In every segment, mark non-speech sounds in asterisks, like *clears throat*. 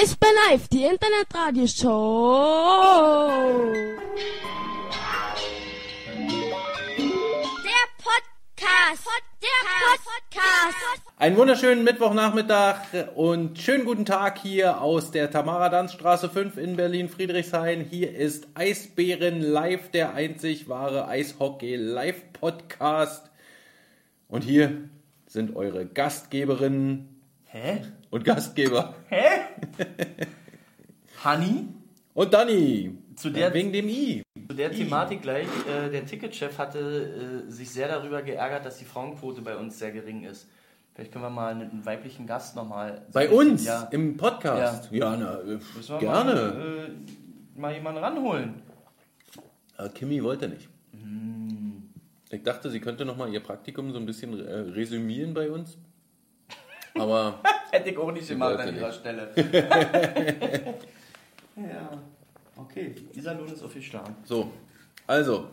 Eisbär Live, die Internetradioshow. Der Podcast. Der Podcast. Einen wunderschönen Mittwochnachmittag und schönen guten Tag hier aus der Tamara-Danz-Straße 5 in Berlin-Friedrichshain. Hier ist Eisbären Live, der einzig wahre Eishockey-Live-Podcast. Und hier sind eure Gastgeberinnen Hä? Und Gastgeber. Hä? Honey? Und Dani. Zu der- Wegen dem I. Zu der Thematik gleich, äh, der Ticketchef hatte äh, sich sehr darüber geärgert, dass die Frauenquote bei uns sehr gering ist. Vielleicht können wir mal einen weiblichen Gast nochmal. Bei uns Ja. im Podcast. Ja, na, äh, gerne. Mal, äh, mal jemanden ranholen. Aber Kimi wollte nicht. Hm. Ich dachte, sie könnte noch mal ihr Praktikum so ein bisschen äh, resümieren bei uns. Aber *laughs* Hätte ich auch nicht gemacht an ihrer nicht. Stelle. *laughs* *laughs* ja. Okay, dieser Lohn ist aufgeschlagen. so, also,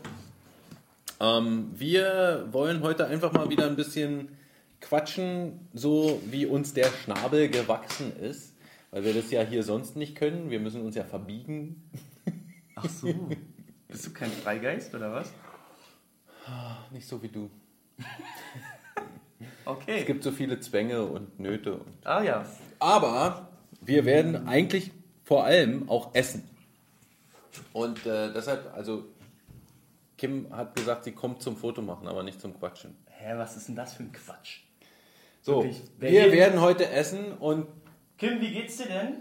ähm, wir wollen heute einfach mal wieder ein bisschen quatschen, so wie uns der Schnabel gewachsen ist. Weil wir das ja hier sonst nicht können. Wir müssen uns ja verbiegen. Ach so. Bist du kein Freigeist oder was? Nicht so wie du. Okay. Es gibt so viele Zwänge und Nöte. Und ah ja. Aber wir werden eigentlich vor allem auch essen. Und äh, deshalb, also Kim hat gesagt, sie kommt zum Fotomachen, aber nicht zum Quatschen. Hä, was ist denn das für ein Quatsch? So, Wirklich, wir werden heute essen und Kim, wie geht's dir denn?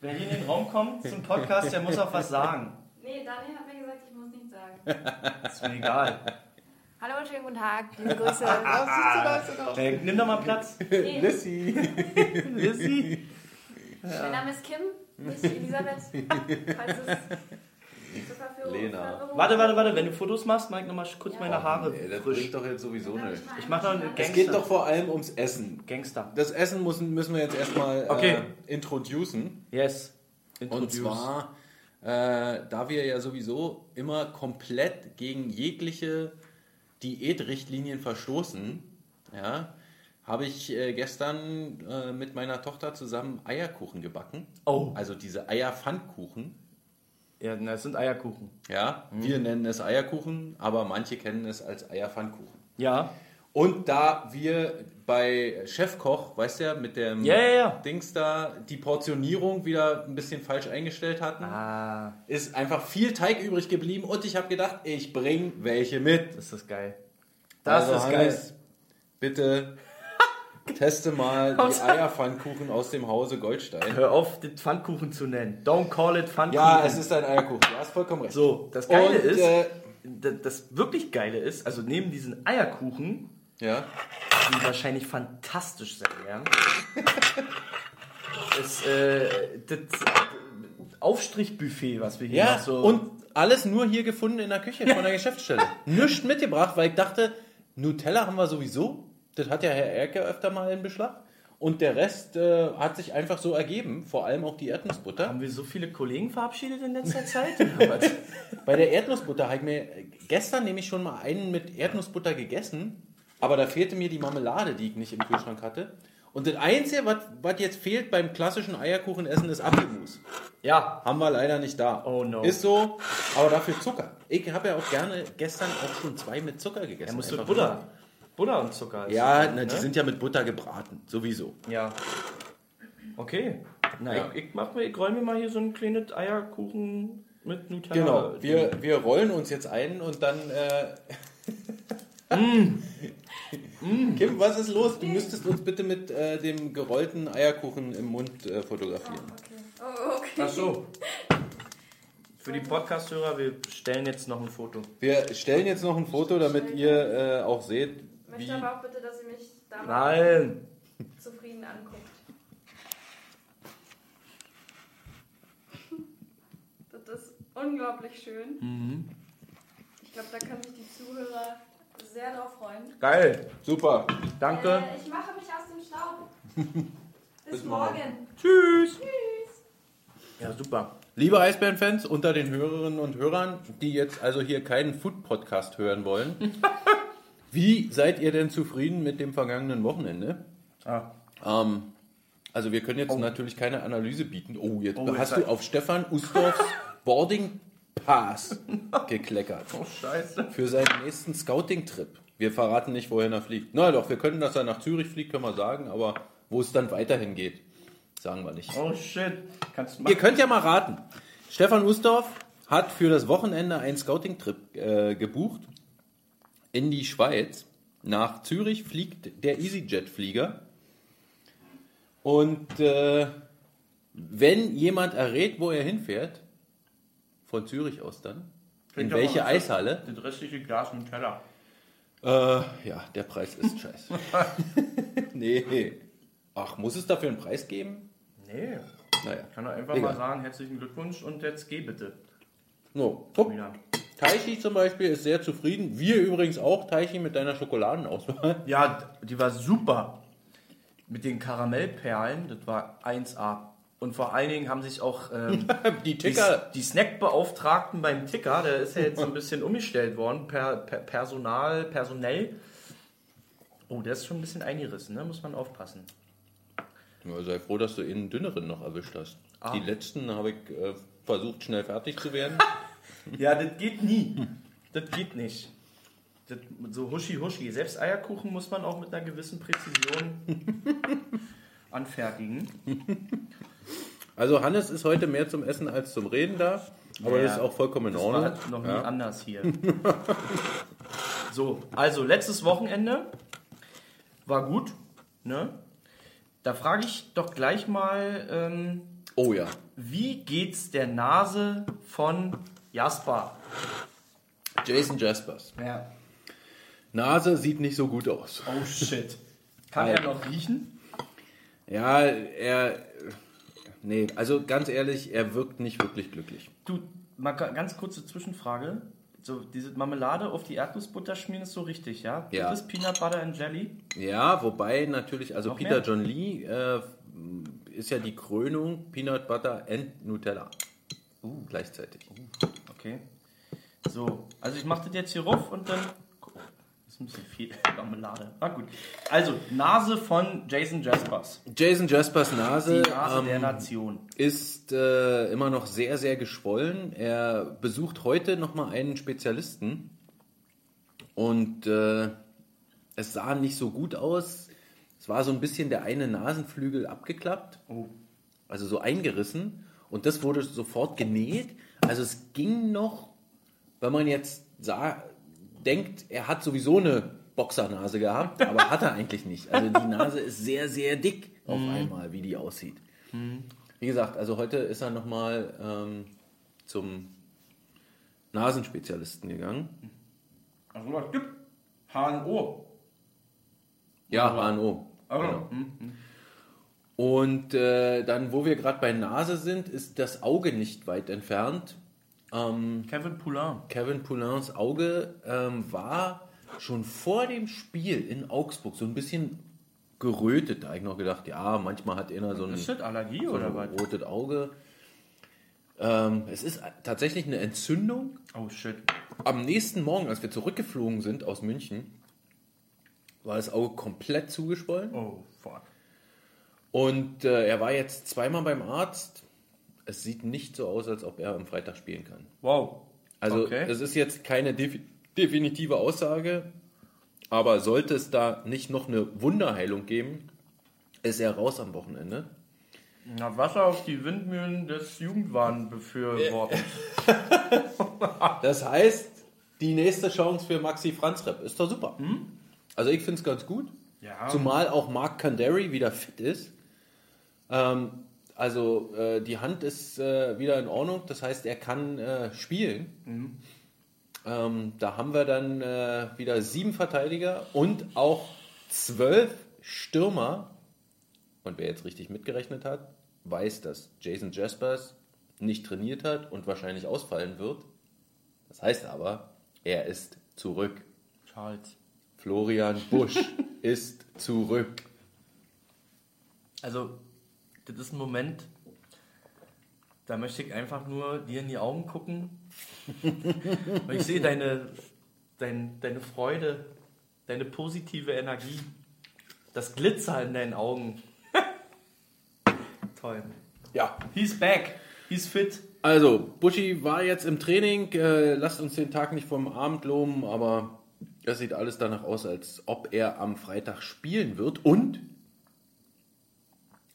Wer hier in den Raum kommt zum Podcast, der muss auch was sagen. Nee, Daniel hat mir gesagt, ich muss nichts sagen. *laughs* Ist mir egal. Hallo und schönen guten Tag. Liebe Grüße. Äh, nimm doch mal Platz. Nee, Lissy. Lissy. mein Name ist Kim, nicht Elisabeth. Falls es zur Verfügung Lena. Warte, warte, warte. Wenn du Fotos machst, mach ich noch mal kurz meine Haare Nee, das frisch. bringt doch jetzt sowieso nicht. Ich mach noch eine einen Es Gangster. geht doch vor allem ums Essen. Gangster. Das Essen müssen, müssen wir jetzt erstmal Okay. äh, introducen. Yes. Und Introduce. zwar, äh, da wir ja sowieso immer komplett gegen jegliche Diätrichtlinien verstoßen, ja, habe ich äh, gestern äh, mit meiner Tochter zusammen Eierkuchen gebacken. Oh. Also diese Eierpfannkuchen. Ja, na, das sind Eierkuchen. Ja, wir nennen es Eierkuchen, aber manche kennen es als Eierpfannkuchen. Ja. Und da wir bei Chefkoch, weißt du ja, mit dem Ja, ja, ja. Dings da die Portionierung wieder ein bisschen falsch eingestellt hatten, Ah, ist einfach viel Teig übrig geblieben und ich habe gedacht, ich bring welche mit. das ist geil. Das Also ist Hannes, geil. Bitte *laughs* teste mal die Eierpfannkuchen aus dem Hause Goldstein. Hör auf, den Pfannkuchen zu nennen. Don't call it Pfannkuchen. Ja, es ist ein Eierkuchen. Du hast vollkommen recht. So, das Geile Und, ist, äh, das wirklich Geile ist, also neben diesen Eierkuchen, Ja. die wahrscheinlich fantastisch sein werden, *laughs* ist äh, das Aufstrichbuffet, was wir hier Ja, so... und alles nur hier gefunden in der Küche von der Geschäftsstelle. Nichts mitgebracht, weil ich dachte, Nutella haben wir sowieso. Das hat ja Herr Erke öfter mal in Beschlag. Und der Rest äh, hat sich einfach so ergeben, vor allem auch die Erdnussbutter. haben wir so viele Kollegen verabschiedet in letzter Zeit? *laughs* Bei der Erdnussbutter habe ich mir gestern nämlich schon mal einen mit Erdnussbutter gegessen, aber da fehlte mir die Marmelade, die ich nicht im Kühlschrank hatte. Und das Einzige, was, was jetzt fehlt beim klassischen Eierkuchenessen, ist Apfelmus. ja, Haben wir leider nicht da. Oh no. Ist so, aber dafür Zucker. Ich habe ja auch gerne gestern auch schon zwei mit Zucker gegessen. er muss Einfach mit Butter. Butter und Zucker. Ja, na, die ne? sind ja mit Butter gebraten, sowieso. Ja. Okay. Na, Ja. ich, ich, mach mir, ich räume mir mal hier so ein kleines Eierkuchen mit Nutella. Genau, wir, wir rollen uns jetzt ein und dann. Äh, *laughs* Kim, was ist los? Du müsstest uns bitte mit äh, dem gerollten Eierkuchen im Mund äh, fotografieren. Oh, okay. Ach so. *laughs* Für die Podcast-Hörer, wir stellen jetzt noch ein Foto. Wir stellen jetzt noch ein Foto, damit ihr äh, auch seht, Ich möchte aber auch bitte, dass ihr mich da Nein! zufrieden anguckt. Das ist unglaublich schön. Mhm. Ich glaube, da können sich die Zuhörer sehr drauf freuen. Geil! Super. Danke! Äh, ich mache mich aus dem Staub. *laughs* Bis, Bis morgen. morgen. Tschüss! Tschüss. Ja, super. Liebe Eisbären-Fans unter den Hörerinnen und Hörern, die jetzt also hier keinen Food-Podcast hören wollen, *laughs* wie seid ihr denn zufrieden mit dem vergangenen Wochenende? Ah. Ähm, Also wir können jetzt natürlich keine Analyse bieten. Oh, jetzt Oh, hast jetzt du auf Stefan Ustorfs *laughs* Boarding Pass *laughs* gekleckert. Oh, scheiße. Für seinen nächsten Scouting-Trip. Wir verraten nicht, wohin er fliegt. Na doch, wir können, dass er nach Zürich fliegt, können wir sagen, aber wo es dann weiterhin geht, sagen wir nicht. Oh, shit. Kannst du Ihr könnt ja mal raten. Stefan Ustorf hat für das Wochenende einen Scouting-Trip äh, gebucht in die Schweiz. Nach Zürich fliegt der EasyJet-Flieger. Und äh, wenn jemand errät, wo er hinfährt, von Zürich aus dann, in Kriegt er welche Eishalle, Das restliche Glas im Keller. äh, ja, der Preis ist scheiße. *laughs* nee. Ach, muss es dafür einen Preis geben? Nee. Naja. Kann er einfach Egal. mal sagen, herzlichen Glückwunsch und jetzt geh bitte. No. Guck, Wieder. Taichi zum Beispiel ist sehr zufrieden. Wir übrigens auch, Taichi, mit deiner Schokoladenauswahl. Ja, die war super. Mit den Karamellperlen, das war 1A. Und vor allen Dingen haben sich auch ähm, *laughs* Die die, Ticker. die Snackbeauftragten beim Ticker, der ist ja jetzt so ein bisschen umgestellt worden, per, per Personal, personell. Oh, der ist schon ein bisschen eingerissen, ne? muss man aufpassen. Ja, sei froh, dass du einen dünneren noch erwischt hast. Ah. Die letzten habe ich äh, versucht, schnell fertig zu werden. *laughs* Ja, das geht nie. Das geht nicht. Das, so huschi huschi. Selbst Eierkuchen muss man auch mit einer gewissen Präzision *laughs* anfertigen. Also Hannes ist heute mehr zum Essen als zum Reden da. Aber Ja, das ist auch vollkommen in Das Ordnung. war noch nie Ja. anders hier. *laughs* so, also letztes Wochenende war gut. Ne? Da frage ich doch gleich mal, ähm, Oh ja. wie geht's der Nase von Jasper? Jason Jaspers. Ja. Nase sieht nicht so gut aus. Oh shit. *laughs* Kann er noch riechen? Ja, er. Nee, also ganz ehrlich, er wirkt nicht wirklich glücklich. Du, mal ga- ganz kurze Zwischenfrage. So, diese Marmelade auf die Erdnussbutter schmieren ist so richtig, ja? Ja. Das ist Peanut Butter and Jelly. Ja, wobei natürlich, also Noch Peter mehr? John Lee äh, ist ja die Krönung Peanut Butter and Nutella. Uh, gleichzeitig. Okay. So, also ich mache das jetzt hier rauf und dann. Das ist ein bisschen viel *laughs* Marmelade. Ah, gut. Also, Nase von Jason Jaspers. Jason Jaspers Die Nase, Nase der ähm, Nation. ist äh, immer noch sehr, sehr geschwollen. Er besucht heute nochmal einen Spezialisten und äh, es sah nicht so gut aus. Es war so ein bisschen der eine Nasenflügel abgeklappt, Oh. also so eingerissen und das wurde sofort genäht. Also es ging noch, wenn man jetzt sah, denkt, er hat sowieso eine Boxernase gehabt, aber *laughs* hat er eigentlich nicht. Also die Nase ist sehr, sehr dick auf einmal, wie die aussieht. Wie gesagt, also heute ist er nochmal ähm, zum Nasenspezialisten gegangen. Also, was gibt? HNO. Ja, HNO. Also, Genau. hm. Und äh, dann, wo wir gerade bei Nase sind, ist das Auge nicht weit entfernt. Ähm, Kevin Poulain. Kevin Poulains Auge ähm, war schon vor dem Spiel in Augsburg so ein bisschen gerötet. Da habe ich noch gedacht, ja, manchmal hat einer so ein, Ist das Allergie so oder was? rotes Auge. Ähm, es ist tatsächlich eine Entzündung. Oh shit. Am nächsten Morgen, als wir zurückgeflogen sind aus München, war das Auge komplett zugeschwollen. Oh fuck. Und äh, er war jetzt zweimal beim Arzt. Es sieht nicht so aus, als ob er am Freitag spielen kann. Wow. Also Okay. es ist jetzt keine defi definitive Aussage, aber sollte es da nicht noch eine Wunderheilung geben, ist er raus am Wochenende. Na, Wasser auf die Windmühlen des Jugendwahn befürworten. *laughs* Das heißt, die nächste Chance für Maxi Franzrepp ist doch super. Also ich finde es ganz gut. Ja. Zumal auch Mark Candary wieder fit ist. Ähm, also äh, die Hand ist äh, wieder in Ordnung, das heißt, er kann äh, spielen. Ähm, da haben wir dann äh, wieder sieben Verteidiger und auch zwölf Stürmer. Und wer jetzt richtig mitgerechnet hat, weiß, dass Jason Jaspers nicht trainiert hat und wahrscheinlich ausfallen wird. Das heißt aber, er ist zurück. Charles. Florian Busch *laughs* ist zurück. Also, das ist ein Moment, da möchte ich einfach nur dir in die Augen gucken. *laughs* Und ich sehe deine, dein, deine Freude, deine positive Energie, das Glitzer in deinen Augen. *laughs* Toll. Ja. He's back. He's fit. Also, Buschi war jetzt im Training. Äh, lasst uns den Tag nicht vom Abend loben, aber es sieht alles danach aus, als ob er am Freitag spielen wird. Und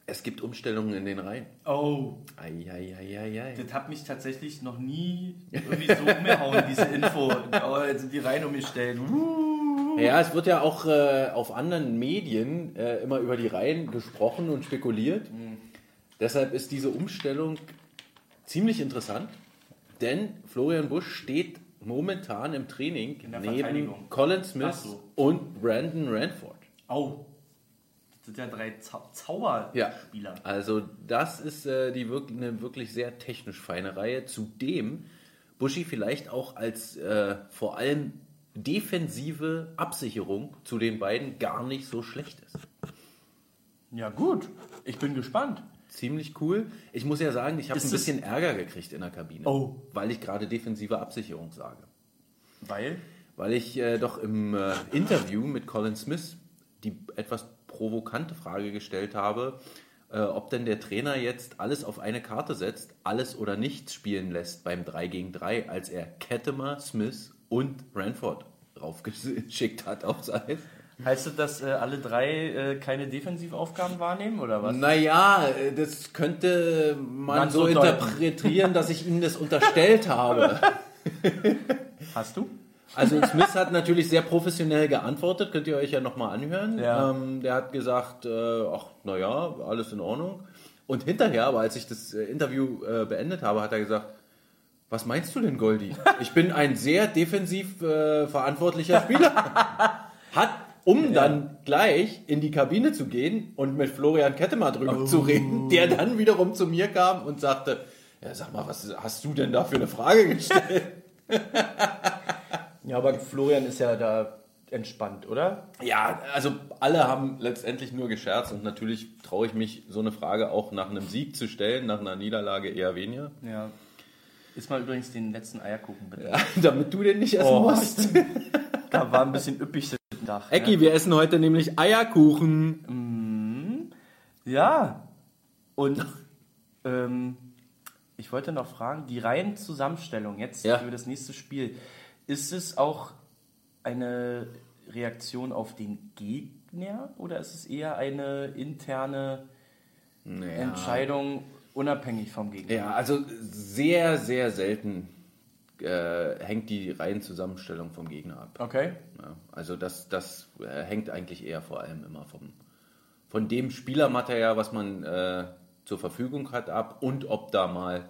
es gibt Umstellungen in den Reihen. Oh, Eieieiei. das hat mich tatsächlich noch nie irgendwie so umgehauen, diese Info. Oh, jetzt sind die Reihen umgestellt. Uh. Ja, es wird ja auch äh, auf anderen Medien äh, immer über die Reihen gesprochen und spekuliert. Deshalb ist diese Umstellung ziemlich interessant, denn Florian Busch steht momentan im Training neben. Colin Smith so. und Brandon Ranford. Au. Das sind ja drei Zau Zauberspieler. Also das ist äh, die wirk eine wirklich sehr technisch feine Reihe, zudem Buschi vielleicht auch als äh, vor allem defensive Absicherung zu den beiden gar nicht so schlecht ist. Ja, gut. Ich bin gespannt. Ziemlich cool. Ich muss ja sagen, ich habe ein bisschen Ärger gekriegt in der Kabine, Oh. weil ich gerade defensive Absicherung sage. Weil? Weil ich äh, doch im äh, Interview mit Colin Smith die etwas provokante Frage gestellt habe, äh, ob denn der Trainer jetzt alles auf eine Karte setzt, alles oder nichts spielen lässt beim 3 gegen 3, als er Kettemer, Smith und Ranford draufgeschickt hat aufs Eis. Heißt das, dass äh, alle drei äh, keine Defensivaufgaben wahrnehmen oder was? Naja, äh, das könnte man Man so so interpretieren, dass ich ihm das unterstellt habe. *laughs* Hast du? Also Smith hat natürlich sehr professionell geantwortet, könnt ihr euch ja nochmal anhören. Ja. Ähm, der hat gesagt, äh, ach naja, alles in Ordnung. Und hinterher, aber als ich das äh, Interview äh, beendet habe, hat er gesagt, was meinst du denn, Goldi? Ich bin ein sehr defensiv äh, verantwortlicher Spieler. Hat, um dann gleich in die Kabine zu gehen und mit Florian Kettemer drüber zu reden, der dann wiederum zu mir kam und sagte, ja, sag mal, was hast du denn da für eine Frage gestellt? *laughs* Ja, aber Florian ist ja da entspannt, oder? Ja, also alle haben letztendlich nur gescherzt und natürlich traue ich mich, so eine Frage auch nach einem Sieg zu stellen, nach einer Niederlage eher weniger. Ja. Ist mal übrigens den letzten Eierkuchen bitte. Ja, *laughs* damit du den nicht essen Oh, musst. *laughs* Da war ein bisschen üppig das Dach. ne? Ecki, wir essen heute nämlich Eierkuchen. Ja. Und ähm, ich wollte noch fragen, die Reihenzusammenstellung jetzt Ja. für das nächste Spiel, ist es auch eine Reaktion auf den Gegner oder ist es eher eine interne Entscheidung unabhängig vom Gegner? Ja, also sehr, sehr selten äh, hängt die Reihenzusammenstellung vom Gegner ab. Okay. Ja, also das, das äh, hängt eigentlich eher vor allem immer vom, von dem Spielermaterial, was man äh, zur Verfügung hat, ab und ob da mal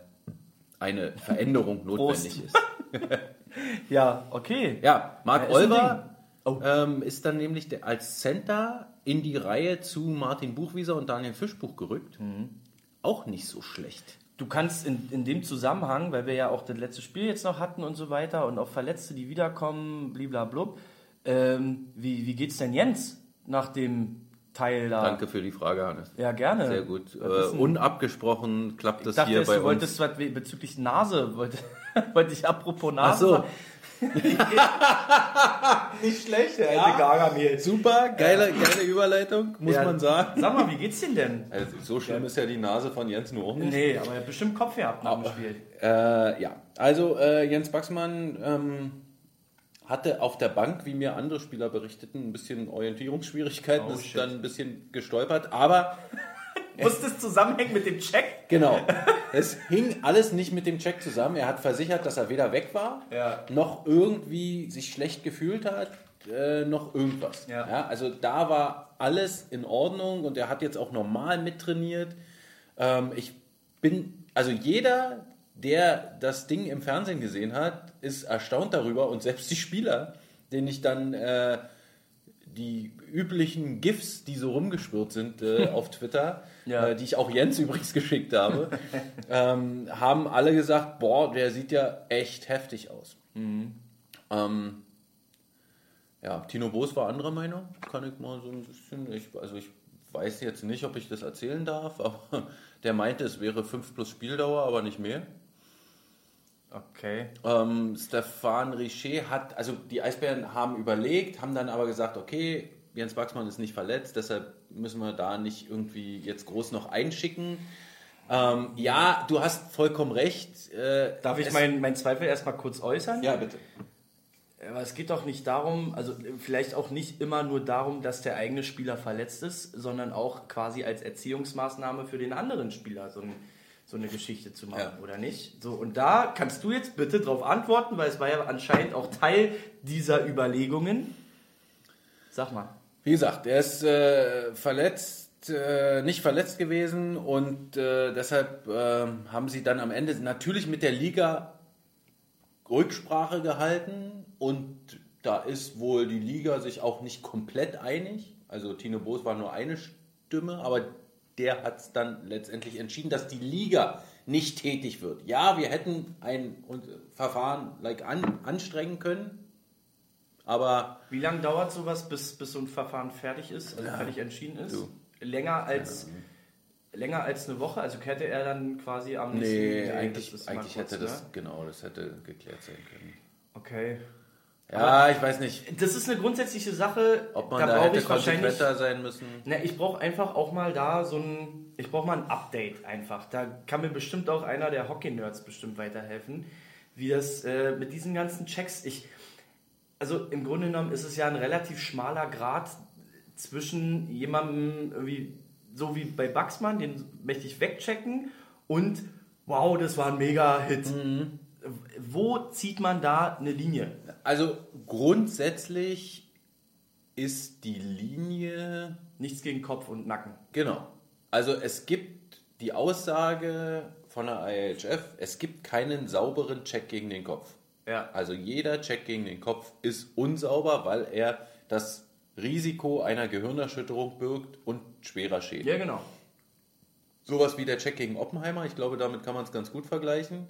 eine Veränderung *laughs* notwendig ist. *laughs* *laughs* Ja, okay. Ja, Marc Ja, Olver Oh. ähm, ist dann nämlich der, als Center in die Reihe zu Martin Buchwieser und Daniel Fischbuch gerückt. Mhm. Auch nicht so schlecht. Du kannst in, in dem Zusammenhang, weil wir ja auch das letzte Spiel jetzt noch hatten und so weiter und auch Verletzte, die wiederkommen, bliblablub. Ähm, wie, wie geht's denn Jens nach dem Teil da? Danke für die Frage, Hannes. Ja, gerne. Sehr gut. Äh, unabgesprochen klappt ich das dachte, hier bei du uns. wolltest was bezüglich Nase, wollte, *laughs* wollte ich apropos Ach Nase so. *laughs* Nicht schlecht, der alte Gargamel. Super, geile, geile Überleitung, muss Ja. man sagen. Sag mal, wie geht's denn denn? Also, so schlimm ist ja die Nase von Jens nur auch nicht. Nee, aber er hat bestimmt Kopf gehabt nach dem Spiel. Äh, ja, also äh, Jens Baxmann ähm, hatte auf der Bank, wie mir andere Spieler berichteten, ein bisschen Orientierungsschwierigkeiten, Oh, ist shit. dann ein bisschen gestolpert, aber Muss das zusammenhängen mit dem Check? genau, es hing alles nicht mit dem Check zusammen. Er hat versichert, dass er weder weg war, Ja. noch irgendwie sich schlecht gefühlt hat, äh, noch irgendwas. Ja. also da war alles in Ordnung und er hat jetzt auch normal mittrainiert. Ähm, ich bin, also jeder, der das Ding im Fernsehen gesehen hat, ist erstaunt darüber und selbst die Spieler, denen ich dann äh, die üblichen GIFs, die so rumgespürt sind äh, *laughs* auf Twitter, Ja. äh, die ich auch Jens übrigens geschickt habe, *laughs* ähm, haben alle gesagt, boah, der sieht ja echt heftig aus. Ähm, ja, Tino Boos war anderer Meinung, kann ich mal so ein bisschen, ich, also ich weiß jetzt nicht, ob ich das erzählen darf, *laughs* aber der meinte, es wäre 5 plus Spieldauer, aber nicht mehr. Okay. Ähm, Stefan Richer hat, also die Eisbären haben überlegt, haben dann aber gesagt, okay, Jens Wachsmann ist nicht verletzt, deshalb müssen wir da nicht irgendwie jetzt groß noch einschicken. Ähm, ja, du hast vollkommen recht. Äh, Darf ich meinen mein Zweifel erstmal kurz äußern? Ja, bitte. Aber es geht doch nicht darum, also vielleicht auch nicht immer nur darum, dass der eigene Spieler verletzt ist, sondern auch quasi als Erziehungsmaßnahme für den anderen Spieler so, ein, so eine Geschichte zu machen, Ja. oder nicht? So, und da kannst du jetzt bitte drauf antworten, weil es war ja anscheinend auch Teil dieser Überlegungen. Sag mal. Wie gesagt, er ist äh, verletzt, äh, nicht verletzt gewesen und äh, deshalb äh, haben sie dann am Ende natürlich mit der Liga Rücksprache gehalten und da ist wohl die Liga sich auch nicht komplett einig. Also Tino Boos war nur eine Stimme, aber der hat es dann letztendlich entschieden, dass die Liga nicht tätig wird. Ja, wir hätten ein und, Verfahren like, an, anstrengen können, aber Wie lange dauert sowas, bis, bis so ein Verfahren fertig ist, also fertig entschieden ist? du. Länger als länger als eine Woche? Also hätte er dann quasi am nächsten Nee, Nee, eigentlich, das eigentlich kurz, hätte das, ne? genau, das hätte geklärt sein können. Okay. Ja, ich weiß nicht, Das ist eine grundsätzliche Sache. ob man da da, hätte ich wahrscheinlich. konsequenter sein müssen. Ne, ich brauche einfach auch mal da so ein. Ich brauche mal ein Update einfach. Da kann mir bestimmt auch einer der Hockey-Nerds bestimmt weiterhelfen. Wie das äh, mit diesen ganzen Checks. Ich, also im Grunde genommen ist es ja ein relativ schmaler Grad zwischen jemandem, irgendwie, so wie bei Baxmann, den möchte ich wegchecken, und wow, das war ein Mega-Hit. Mhm. Wo zieht man da eine Linie? Also grundsätzlich ist die Linie, Nichts gegen Kopf und Nacken. genau, also es gibt die Aussage von der IHF, es gibt keinen sauberen Check gegen den Kopf. Ja. Also jeder Check gegen den Kopf ist unsauber, weil er das Risiko einer Gehirnerschütterung birgt und schwerer Schäden. Ja, genau. Sowas wie der Check gegen Oppenheimer, ich glaube, damit kann man es ganz gut vergleichen.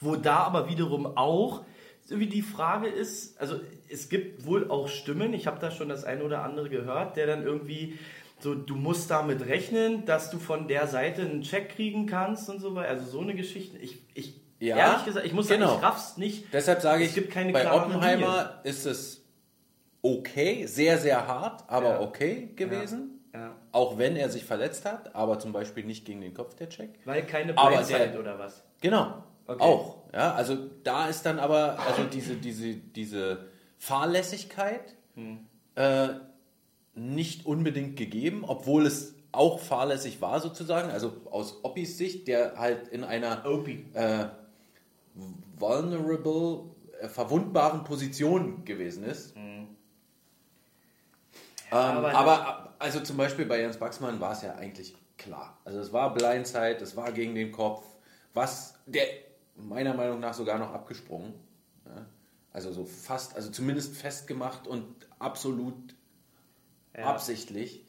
Wo da aber wiederum auch so wie die Frage ist, also es gibt wohl auch Stimmen, ich habe da schon das eine oder andere gehört, der dann irgendwie so, du musst damit rechnen, dass du von der Seite einen Check kriegen kannst und so weiter. Also so eine Geschichte. Ich, ich Ja, ehrlich gesagt, ich muss genau. sagen, ich raff's nicht. Deshalb sage Es ich, gibt keine bei Oppenheimer ist es okay, sehr, sehr hart, aber Ja. okay gewesen. Ja. Auch wenn er sich verletzt hat, aber zum Beispiel nicht gegen den Kopf der Check. Weil keine der- oder was. Genau. Okay. Auch. Ja, also da ist dann aber also diese, diese, diese Fahrlässigkeit Hm. äh, nicht unbedingt gegeben, obwohl es auch fahrlässig war sozusagen. Also aus Oppis Sicht, der halt in einer äh, vulnerable, äh, verwundbaren Position gewesen ist. ähm, aber- aber, also zum Beispiel bei Jens Baxmann war es ja eigentlich klar. Also es war Blindside, es war gegen den Kopf, was der meiner Meinung nach sogar noch abgesprungen. Ja? Also so fast, also zumindest festgemacht und absolut Ja. absichtlich.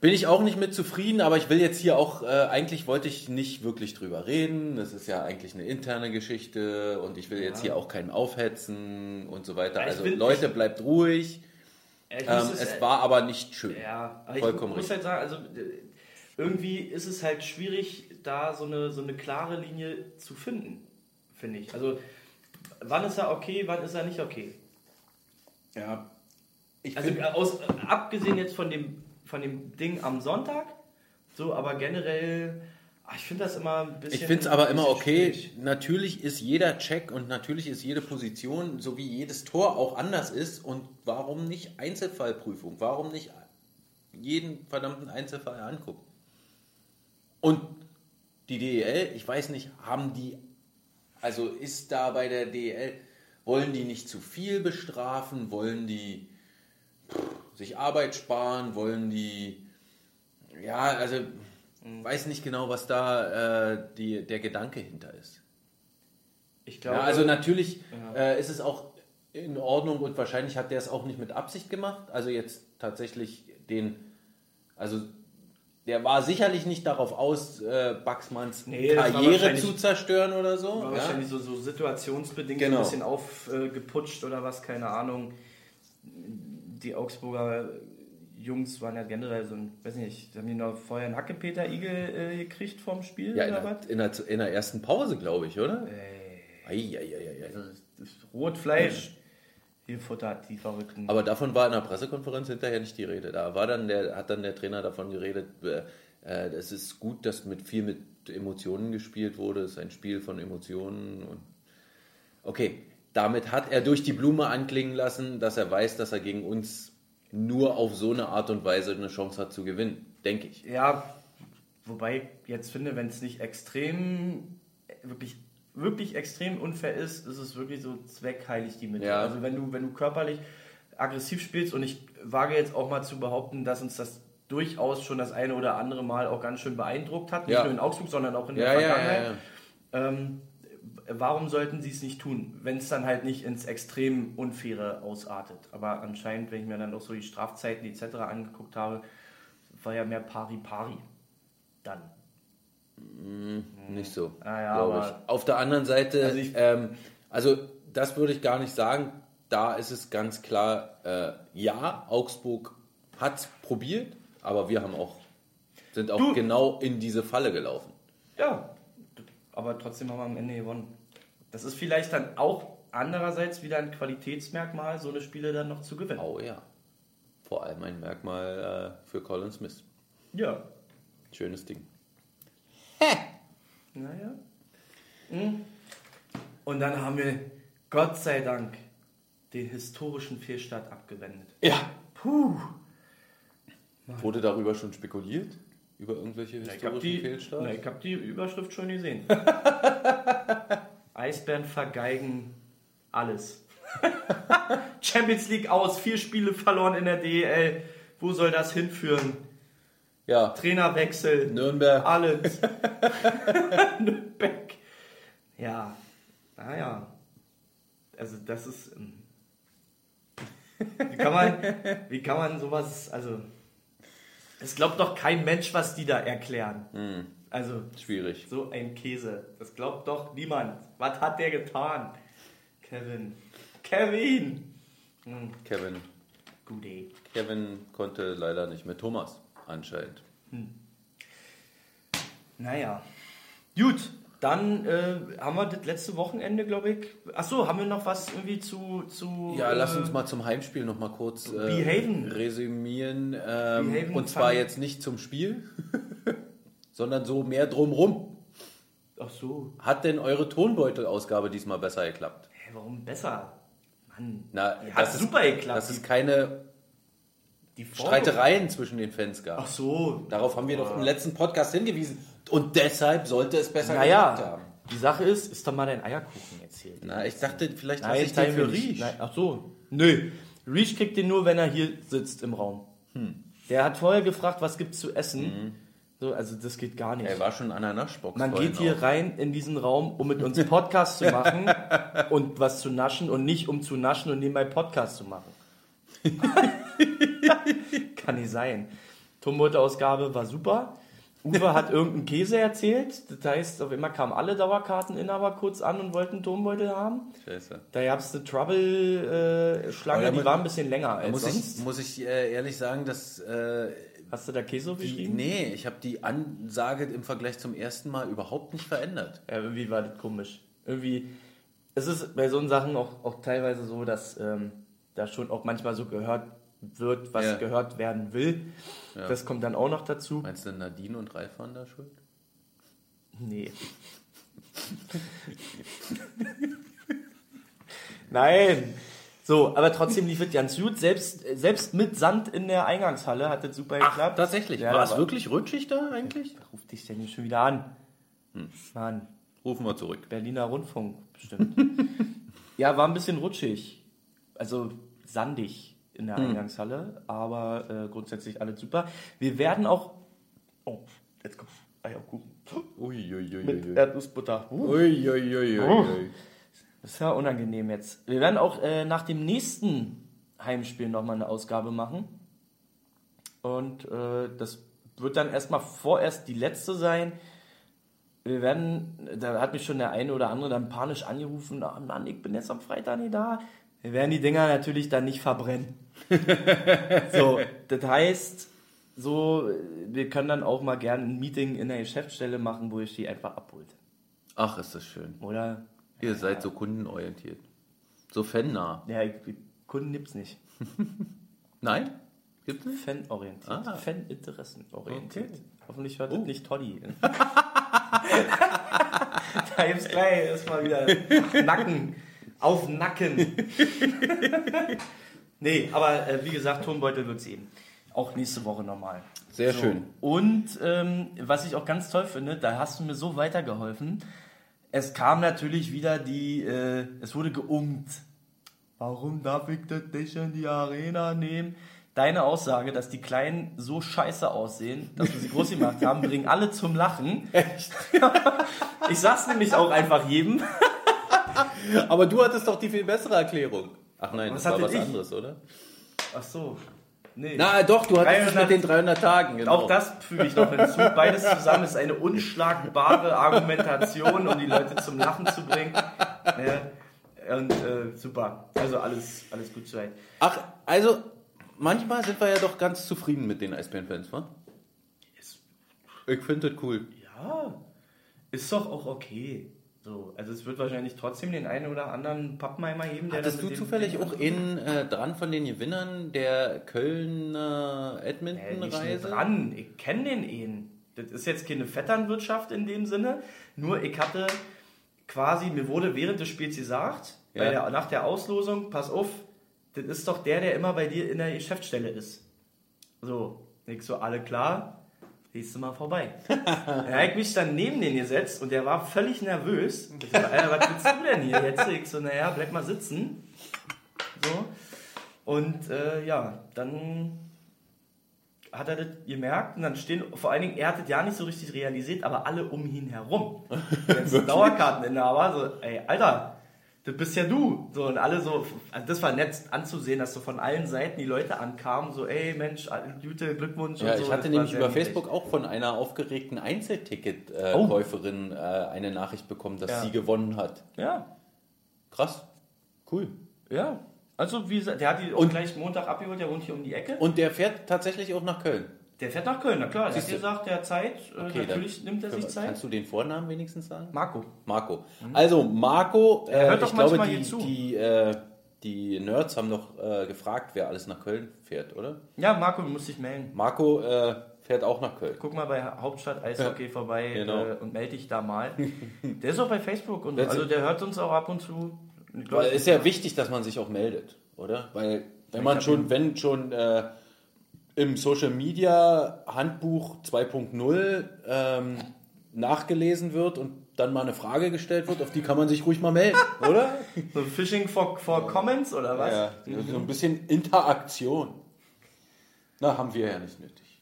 Bin ich auch nicht mit zufrieden, aber ich will jetzt hier auch, äh, eigentlich wollte ich nicht wirklich drüber reden. Das ist ja eigentlich eine interne Geschichte und ich will jetzt hier auch keinen aufhetzen und so weiter. Ja, Also Leute, bleibt ruhig. Ja, Ähm, muss es war aber nicht schön. Ja, aber Vollkommen ich muss halt sagen, also äh, irgendwie ist es halt schwierig, da so eine, so eine klare Linie zu finden, finde ich. Also wann ist er okay, wann ist er nicht okay? Ja. Ich Also aus, abgesehen jetzt von dem, von dem Ding am Sonntag, so, aber generell, ach, ich finde das immer ein bisschen... Ich finde es aber immer okay. schwierig. Natürlich ist jeder Check und natürlich ist jede Position, so wie jedes Tor auch anders ist. Und warum nicht Einzelfallprüfung? Warum nicht jeden verdammten Einzelfall angucken? Und die DEL, ich weiß nicht, haben die, also ist da bei der DEL, wollen die nicht zu viel bestrafen? Wollen die sich Arbeit sparen? Wollen die, ja, also weiß nicht genau, was da äh, die, der Gedanke hinter ist. Ich glaube, Ja, also natürlich äh, ist es auch in Ordnung und wahrscheinlich hat der es auch nicht mit Absicht gemacht. Also jetzt tatsächlich den, also der war sicherlich nicht darauf aus, äh, Baxmanns Nee, Karriere zu zerstören oder so. War ja? wahrscheinlich so, so situationsbedingt Genau. ein bisschen aufgeputscht oder was, keine Ahnung. Die Augsburger Jungs waren ja generell so ein, weiß nicht, haben die noch vorher einen Hackepeter-Igel äh, gekriegt vom Spiel Ja, in oder der, was? in, der, in der ersten Pause, glaube ich, oder? Ey, Eieieiei. also das Rotfleisch gefuttert, die Verrückten. Aber davon war in der Pressekonferenz hinterher nicht die Rede. Da war dann der, hat dann der Trainer davon geredet, äh, äh, es ist gut, dass mit viel mit Emotionen gespielt wurde. Es ist ein Spiel von Emotionen. Und okay, damit hat er durch die Blume anklingen lassen, dass er weiß, dass er gegen uns nur auf so eine Art und Weise eine Chance hat zu gewinnen, denke ich. Ja, wobei ich jetzt finde, wenn es nicht extrem, wirklich, wirklich extrem unfair ist, ist es wirklich so zweckheilig die Mitte. Ja. Also wenn du, wenn du körperlich aggressiv spielst und ich wage jetzt auch mal zu behaupten, dass uns das durchaus schon das eine oder andere Mal auch ganz schön beeindruckt hat, nicht Ja. nur in Augsburg, sondern auch in der Vergangenheit. Ähm, warum sollten sie es nicht tun, wenn es dann halt nicht ins extrem Unfaire ausartet? Aber anscheinend, wenn ich mir dann auch so die Strafzeiten etc. angeguckt habe, war ja mehr Pari-Pari. Dann. Nicht so, Ah ja, glaube ich. Auf der anderen Seite, Also also, ich- ähm, also das würde ich gar nicht sagen. Da ist es ganz klar, äh, ja, Augsburg hat es probiert, aber wir haben auch, sind auch Du- genau in diese Falle gelaufen. Ja, aber trotzdem haben wir am Ende gewonnen. Das ist vielleicht dann auch andererseits wieder ein Qualitätsmerkmal, so eine Spiele dann noch zu gewinnen. Oh ja. Vor allem ein Merkmal äh, für Colin Smith. Ja. Schönes Ding. Naja. Hm. Und dann haben wir, Gott sei Dank, den historischen Fehlstart abgewendet. Ja. Puh. Wurde darüber schon spekuliert? Über irgendwelche habe historischen die, Fehlstarts? na, ich hab die Überschrift schon gesehen. *laughs* Eisbären vergeigen alles. *laughs* Champions League aus, vier Spiele verloren in der DEL. Wo soll das hinführen? Ja. Trainerwechsel, Nürnberg. alles. *laughs* Nürnberg. Ja, naja. Also das ist... ähm, Wie kann man, wie kann man sowas, also... Es glaubt doch kein Mensch, was die da erklären. Also, Schwierig. so ein Käse. Das glaubt doch niemand. Was hat der getan? Kevin. Kevin! Hm, Kevin. gute. Kevin konnte leider nicht mit Thomas, anscheinend. Naja. Gut, dann äh, haben wir das letzte Wochenende, glaube ich. Achso, haben wir noch was irgendwie zu. zu Ja, äh, lass uns mal zum Heimspiel noch mal kurz äh, Behaven. resümieren. Ähm, Behaven und zwar jetzt nicht zum Spiel, *laughs* sondern so mehr drumrum. Ach so. Hat denn eure Tonbeutelausgabe diesmal besser geklappt? Hä, warum besser? Mann. Na, Die hat super geklappt. Dass es keine Streitereien zwischen den Fans gab. Ach so. Darauf haben wir doch im letzten Podcast hingewiesen. Und deshalb sollte es besser Naja, haben. die Sache ist, ist doch mal dein Eierkuchen erzählt. Na, ich dachte, vielleicht Nein, ich den für Riesch. Nein, ach so. Nö. Reach kriegt den nur, wenn er hier sitzt im Raum. Der hat vorher gefragt, was gibt's zu essen. So, also das geht gar nicht. Er war schon an der Naschbox. Man geht hier auch. rein in diesen Raum, um mit uns Podcast zu machen *laughs* und was zu naschen und nicht um zu naschen und nebenbei Podcast zu machen. *laughs* *laughs* Kann nicht sein. Tumult-Ausgabe war super. Uwe hat irgendeinen Käse erzählt. Das heißt, auf einmal kamen alle Dauerkarteninhaber kurz an und wollten einen Turmbeutel haben. Scheiße. Da gab es eine Trouble-Schlange, da die war ein bisschen länger als Muss sonst. ich, muss ich äh, ehrlich sagen, dass äh, Hast du da Käse die, geschrieben? nee, ich habe die Ansage im Vergleich zum ersten Mal überhaupt nicht verändert. Ja, irgendwie war das komisch. Irgendwie, es ist bei so Sachen auch, auch teilweise so, dass ähm, da schon auch manchmal so gehört wird, was Ja. gehört werden will. Ja. Das kommt dann auch noch dazu. Meinst du, Nadine und Ralf waren da schuld? Nee. *laughs* Nein. So, aber trotzdem lief es ganz gut. Selbst, selbst mit Sand in der Eingangshalle hat das super geklappt. tatsächlich. Ja, war es wirklich rutschig da eigentlich? Ruf dich denn nicht schon wieder an. Mann. Rufen wir zurück. Berliner Rundfunk, bestimmt. *laughs* ja, war ein bisschen rutschig. Also sandig in der Eingangshalle, aber äh, grundsätzlich alles super. Wir werden auch. Oh, jetzt kommt Eierkuchen. Mit Erdnussbutter. Uh, das ist ja unangenehm jetzt. Wir werden auch äh, nach dem nächsten Heimspiel nochmal eine Ausgabe machen. Und äh, das wird dann erstmal vorerst die letzte sein. Wir werden, da hat mich schon der eine oder andere dann panisch angerufen, ah Mann, ich bin jetzt am Freitag nicht da. Wir werden die Dinger natürlich dann nicht verbrennen. *laughs* so, das heißt, so, wir können dann auch mal gerne ein Meeting in der Geschäftsstelle machen, wo ich die einfach abholte. Ach, ist das schön. Oder? Ihr seid so kundenorientiert. So fannah. Ja, Kunden gibt's nicht. *laughs* Nein? Gibt es? Fanorientiert. Ah. Faninteressenorientiert. Okay. Hoffentlich hört Oh. das nicht Toddy. *laughs* da gibt's gleich erstmal wieder Nacken. Auf Nacken. *laughs* nee, aber äh, wie gesagt, Tonbeutel wird's eben. Auch nächste Woche nochmal. Sehr So. schön. Und ähm, was ich auch ganz toll finde, da hast du mir so weitergeholfen. Es kam natürlich wieder die, äh, es wurde geungt. Warum darf ich das nicht in die Arena nehmen? Deine Aussage, dass die Kleinen so scheiße aussehen, dass wir sie groß gemacht haben, bringen alle zum Lachen. *laughs* Echt? *laughs* ich sag's nämlich auch einfach jedem. *laughs* Aber du hattest doch die viel bessere Erklärung. Ach nein, Was das war was ich? anderes, oder? Ach so. Nee. Na doch, du hattest es 300 mit den 300 Tagen, genau. Auch das füge ich noch hinzu. Beides zusammen ist eine unschlagbare Argumentation, um die Leute zum Lachen zu bringen. Ja. Und äh, super. Also alles, alles gut soweit. Ach, also manchmal sind wir ja doch ganz zufrieden mit den Eisbären-Fans, wa? Ich finde das cool. Ja, ist doch auch okay. So, also es wird wahrscheinlich trotzdem den einen oder anderen Pappenheimer geben, der Hattest du zufällig auch in äh, dran von den Gewinnern der Kölner Äh, Edmonton-Reise? dran. Ich kenne den einen. Das ist jetzt keine Vetternwirtschaft in dem Sinne. Nur ich hatte quasi, mir wurde während des Spiels gesagt, Ja. bei der, nach der Auslosung, pass auf, das ist doch der, der immer bei dir in der Geschäftsstelle ist. So, ich so, alle klar, nächstes Mal vorbei. habe ich mich dann neben den gesetzt und der war völlig nervös. Ich so, Alter, was willst du denn hier jetzt? Ich so, naja, bleib mal sitzen. So. Und äh, ja, dann hat er das gemerkt und dann stehen, vor allen Dingen, er hat das ja nicht so richtig realisiert, aber alle um ihn herum. *laughs* Jetzt Dauerkarteninhaber, so, ey, Alter, das bist ja du. So, und alle so, also das war nett anzusehen, dass so von allen Seiten die Leute ankamen, so, ey, Mensch, gute Glückwunsch. Ja, und so. ich Das hatte war nämlich über. Facebook auch von einer aufgeregten Oh. Einzelticket-Käuferin äh, eine Nachricht bekommen, dass Ja. sie gewonnen hat. Ja, Krass. Cool. ja. Also, wie gesagt, der hat die Und- gleich Montag abgeholt, der wohnt hier um die Ecke. Und der fährt tatsächlich auch nach Köln. Der fährt nach Köln, na klar. Der hat gesagt, der hat Zeit. Äh, Okay, Natürlich nimmt er sich Zeit. Kannst du den Vornamen wenigstens sagen? Marco. Marco. Also Marco, Er äh, ich glaube, die, die, äh, die Nerds haben noch äh, gefragt, wer alles nach Köln fährt, oder? Ja, Marco, du musst dich melden. Marco äh, fährt auch nach Köln. Guck mal bei Hauptstadt Eishockey vorbei genau. äh, und melde dich da mal. *laughs* Der ist auch bei Facebook und Also der hört uns auch ab und zu. Glaub, Weil es ist ja wichtig, dass man sich auch meldet, oder? Weil wenn man schon, wenn schon im Social Media Handbuch 2.0 ähm, nachgelesen wird und dann mal eine Frage gestellt wird, auf die kann man sich ruhig mal melden, *laughs* oder? so Phishing for, for Comments oder was? Ja, so ein bisschen Interaktion. Na, haben wir ja nicht nötig.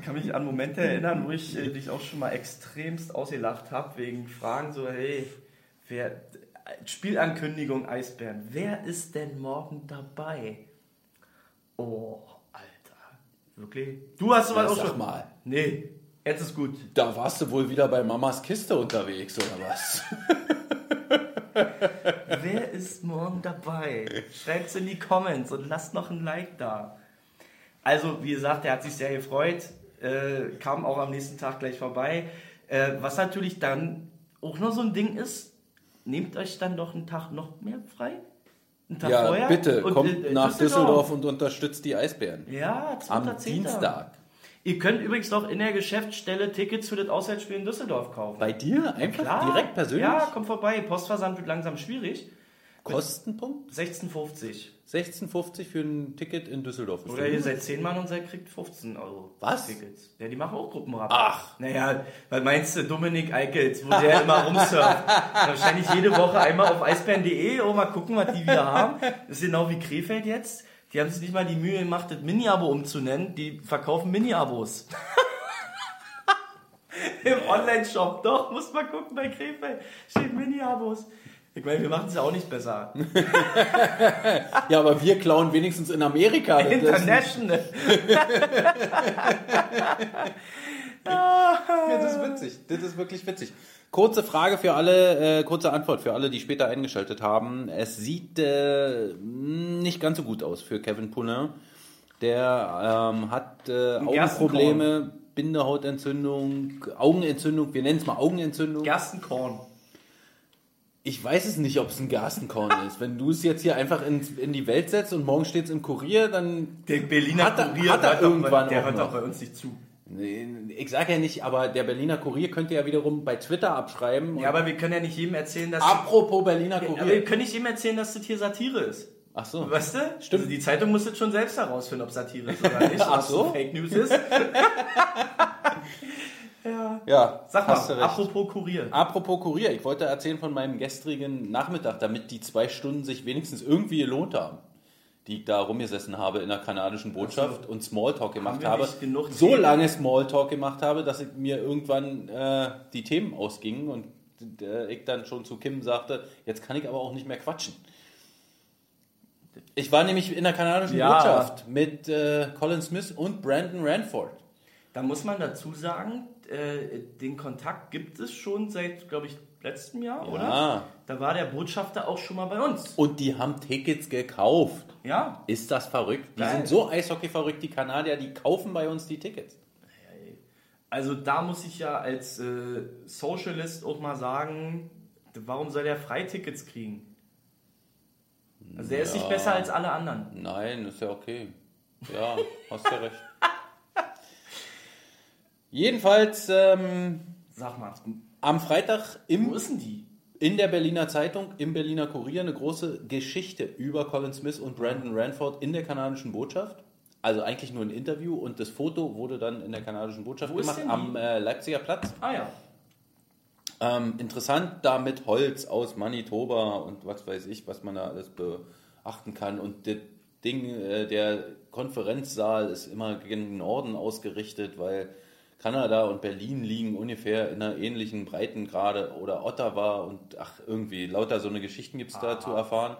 Ich kann mich an Momente erinnern, wo ich äh, dich auch schon mal extremst ausgelacht habe, wegen Fragen so, hey, wer, Spielankündigung Eisbären, wer ist denn morgen dabei? Oh, Alter. Wirklich? Du hast sowas Ja, auch sag schon. mal. Nee, jetzt ist gut. Da warst du wohl wieder bei Mamas Kiste unterwegs, oder was? *laughs* Wer ist morgen dabei? Schreibt's in die Comments und lasst noch ein Like da. Also, wie gesagt, er hat sich sehr gefreut, äh, kam auch am nächsten Tag gleich vorbei. Äh, was natürlich dann auch noch so ein Ding ist, nehmt euch dann doch einen Tag noch mehr frei. Einen Tag Ja, vorher. bitte, Und, kommt äh, nach Düsseldorf und unterstützt die Eisbären. Ja, 2.10. Am Dienstag. Ihr könnt übrigens noch in der Geschäftsstelle Tickets für das Auswärtsspiel in Düsseldorf kaufen. Bei dir? Einfach Klar. direkt persönlich? Ja, kommt vorbei. Postversand wird langsam schwierig. Kostenpunkt? 16,50. 16,50 für ein Ticket in Düsseldorf. Oder ihr seid 10 Mann und seid kriegt 15 Euro. Was? Tickets. Ja, die machen auch Gruppenrabatt. Ach. Naja, weil meinst du Dominik Eikels, wo der immer rumsurft? *laughs* Wahrscheinlich jede Woche einmal auf eisbären.de, oh, mal gucken, was die wieder haben. Das ist genau wie Krefeld jetzt. Die haben sich nicht mal die Mühe gemacht, das Mini-Abo umzunennen. Die verkaufen Mini-Abos. *laughs* Im Online-Shop. Doch, muss mal gucken bei Krefeld. Steht Mini-Abos. Ich meine, wir machen es ja auch nicht besser. *laughs* Ja, aber wir klauen wenigstens in Amerika. International. *laughs* Ja, das ist witzig. Das ist wirklich witzig. Kurze Frage für alle, äh, kurze Antwort für alle, die später eingeschaltet haben. Es sieht äh, nicht ganz so gut aus für Kevin Puller. Der ähm, hat äh, Augenprobleme, Bindehautentzündung, Augenentzündung, wir nennen es mal Augenentzündung. Gerstenkorn. Ich weiß es nicht, ob es ein Gerstenkorn ist. Wenn du es jetzt hier einfach in, in die Welt setzt und morgen steht es im Kurier, dann. Der Berliner Hat er- Kurier hat er hört irgendwann der auch hört doch bei uns nicht zu. Nee, Ich sage ja nicht, aber der Berliner Kurier könnte ja wiederum bei Twitter abschreiben. Ja, aber wir können ja nicht jedem erzählen, dass. Apropos Berliner Ja, aber wir Kurier. können nicht jedem erzählen, dass das hier Satire ist. Ach so. Weißt du? Stimmt. Also die Zeitung muss jetzt schon selbst herausfinden, ob Satire ist oder nicht. *laughs* Ach so? Fake News ist. *laughs* Ja, Sag hast du mal, apropos Kurier. Apropos Kurier, ich wollte erzählen von meinem gestrigen Nachmittag, damit die zwei Stunden sich wenigstens irgendwie gelohnt haben, die ich da rumgesessen habe in der kanadischen Botschaft und Smalltalk gemacht habe. So Themen? lange Smalltalk gemacht habe, dass ich mir irgendwann äh, die Themen ausgingen und äh, ich dann schon zu Kim sagte, jetzt kann ich aber auch nicht mehr quatschen. Ich war nämlich in der kanadischen Ja. Botschaft mit äh, Colin Smith und Brandon Ranford. Da muss man dazu sagen, äh, den Kontakt gibt es schon seit, glaube ich, letztem Jahr, oder? Ja. Da war der Botschafter auch schon mal bei uns. Und die haben Tickets gekauft. Ja. Ist das verrückt? Die Geil. sind so Eishockey verrückt, die Kanadier, die kaufen bei uns die Tickets. Also da muss ich ja als äh, Socialist auch mal sagen, warum soll der Freitickets kriegen? Also der ist nicht Ja. besser als alle anderen. Nein, ist ja okay. Ja, hast du recht. Jedenfalls ähm, Sag mal, am Freitag wo im, ist denn die? in der Berliner Zeitung, im Berliner Kurier, eine große Geschichte über Colin Smith und Brandon Ranford in der kanadischen Botschaft. Also eigentlich nur ein Interview und das Foto wurde dann in der kanadischen Botschaft Wo gemacht am äh, Leipziger Platz. Ah ja. Ähm, interessant, da mit Holz aus Manitoba und was weiß ich, was man da alles beachten kann. Und das Ding, äh, der Konferenzsaal ist immer gegen den Norden ausgerichtet, weil Kanada und Berlin liegen ungefähr in einer ähnlichen Breitengrade oder Ottawa und ach, irgendwie lauter so eine Geschichten gibt es da zu erfahren.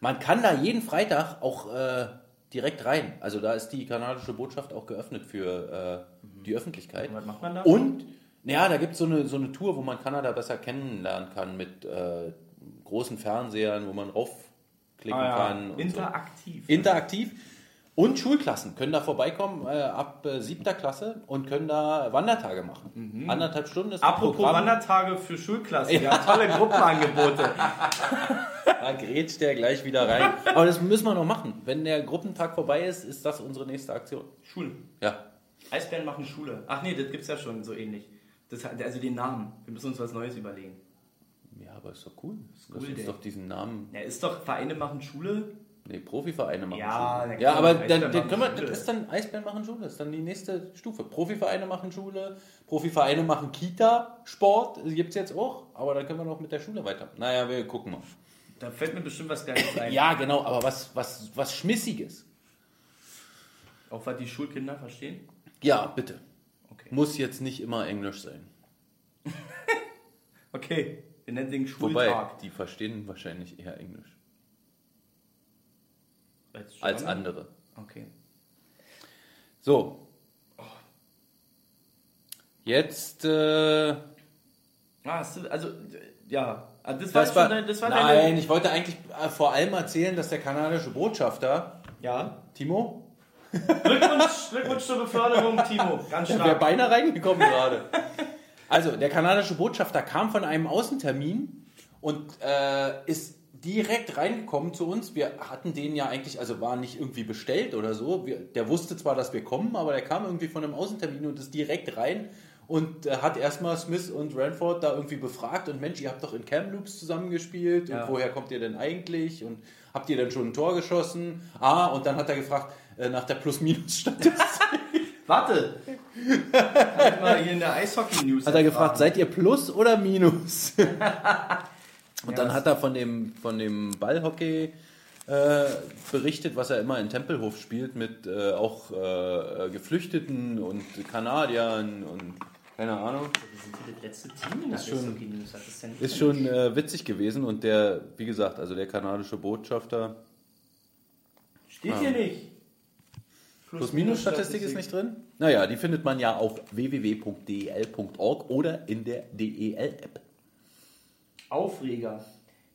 Man kann da jeden Freitag auch äh, direkt rein. Also da ist die kanadische Botschaft auch geöffnet für äh, die Öffentlichkeit. Und was macht man da? Und, ja, da gibt es so eine, so eine Tour, wo man Kanada besser kennenlernen kann mit äh, großen Fernsehern, wo man raufklicken Ah, ja. kann. und so. Interaktiv. Und Schulklassen können da vorbeikommen äh, ab äh, siebter Klasse und können da Wandertage machen. Anderthalb Stunden ist Mhm. Apropos Programm. Wandertage für Schulklassen. *laughs* Wir haben tolle Gruppenangebote. *laughs* Da grätscht der gleich wieder rein. Aber das müssen wir noch machen. Wenn der Gruppentag vorbei ist, ist das unsere nächste Aktion. Schule. Ja. Eisbären machen Schule. Ach nee, das gibt's ja schon so ähnlich. Das, also den Namen. Wir müssen uns was Neues überlegen. Ja, aber ist doch cool. Lass cool, uns doch diesen Namen. Ja, ist doch Vereine machen Schule. Nee, Profivereine machen Ja, Schule. Ja, aber dann, dann können wir, das ist dann Eisbären machen Schule, das ist dann die nächste Stufe. Profivereine machen Schule, Profivereine machen Kita-Sport, gibt es jetzt auch, aber dann können wir noch mit der Schule weiter. Naja, wir gucken mal. Da fällt mir bestimmt was Geiles ein. Ja, genau, aber was, was, was Schmissiges. Auch was die Schulkinder verstehen. Ja, bitte. Okay. Muss jetzt nicht immer Englisch sein. *laughs* Okay, wir nennen den Wobei, Schultag. die verstehen wahrscheinlich eher Englisch Als, als andere. Okay. So. Jetzt, äh, Ah, also, ja. Also das, das war, war, dein, das war nein, deine... ich wollte eigentlich äh, vor allem erzählen, dass der kanadische Botschafter, Ja. Timo, Glückwunsch, Glückwunsch zur Beförderung, Timo. Ganz wäre stark. beinahe reingekommen gerade. Also, der kanadische Botschafter kam von einem Außentermin und äh, ist direkt reingekommen zu uns. Wir hatten den ja eigentlich, also war nicht irgendwie bestellt oder so. Wir, der wusste zwar, dass wir kommen, aber der kam irgendwie von einem Außentermin und ist direkt rein und äh, hat erstmal Smith und Ranford da irgendwie befragt und Mensch, ihr habt doch in Kamloops zusammengespielt Ja. und woher kommt ihr denn eigentlich und habt ihr denn schon ein Tor geschossen? Ah, und dann hat er gefragt äh, nach der Plus-Minus-Statistik. *laughs* Warte. Ich mal hier in der Eishockey-News Hat er gefragt, seid ihr Plus oder Minus? *laughs* Und Ja, dann das- hat er von dem, von dem Ballhockey äh, berichtet, was er immer in Tempelhof spielt, mit äh, auch äh, Geflüchteten und Kanadiern und keine Ahnung. Wir sind das letzte Team in der Ist schon-. Das Ist schon äh, witzig gewesen und der, wie gesagt, also der kanadische Botschafter. Steht Ah. hier nicht. Plus-Minus-Statistik ist nicht drin? Naja, die findet man ja auf www.del.org oder in der DEL-App. Aufreger.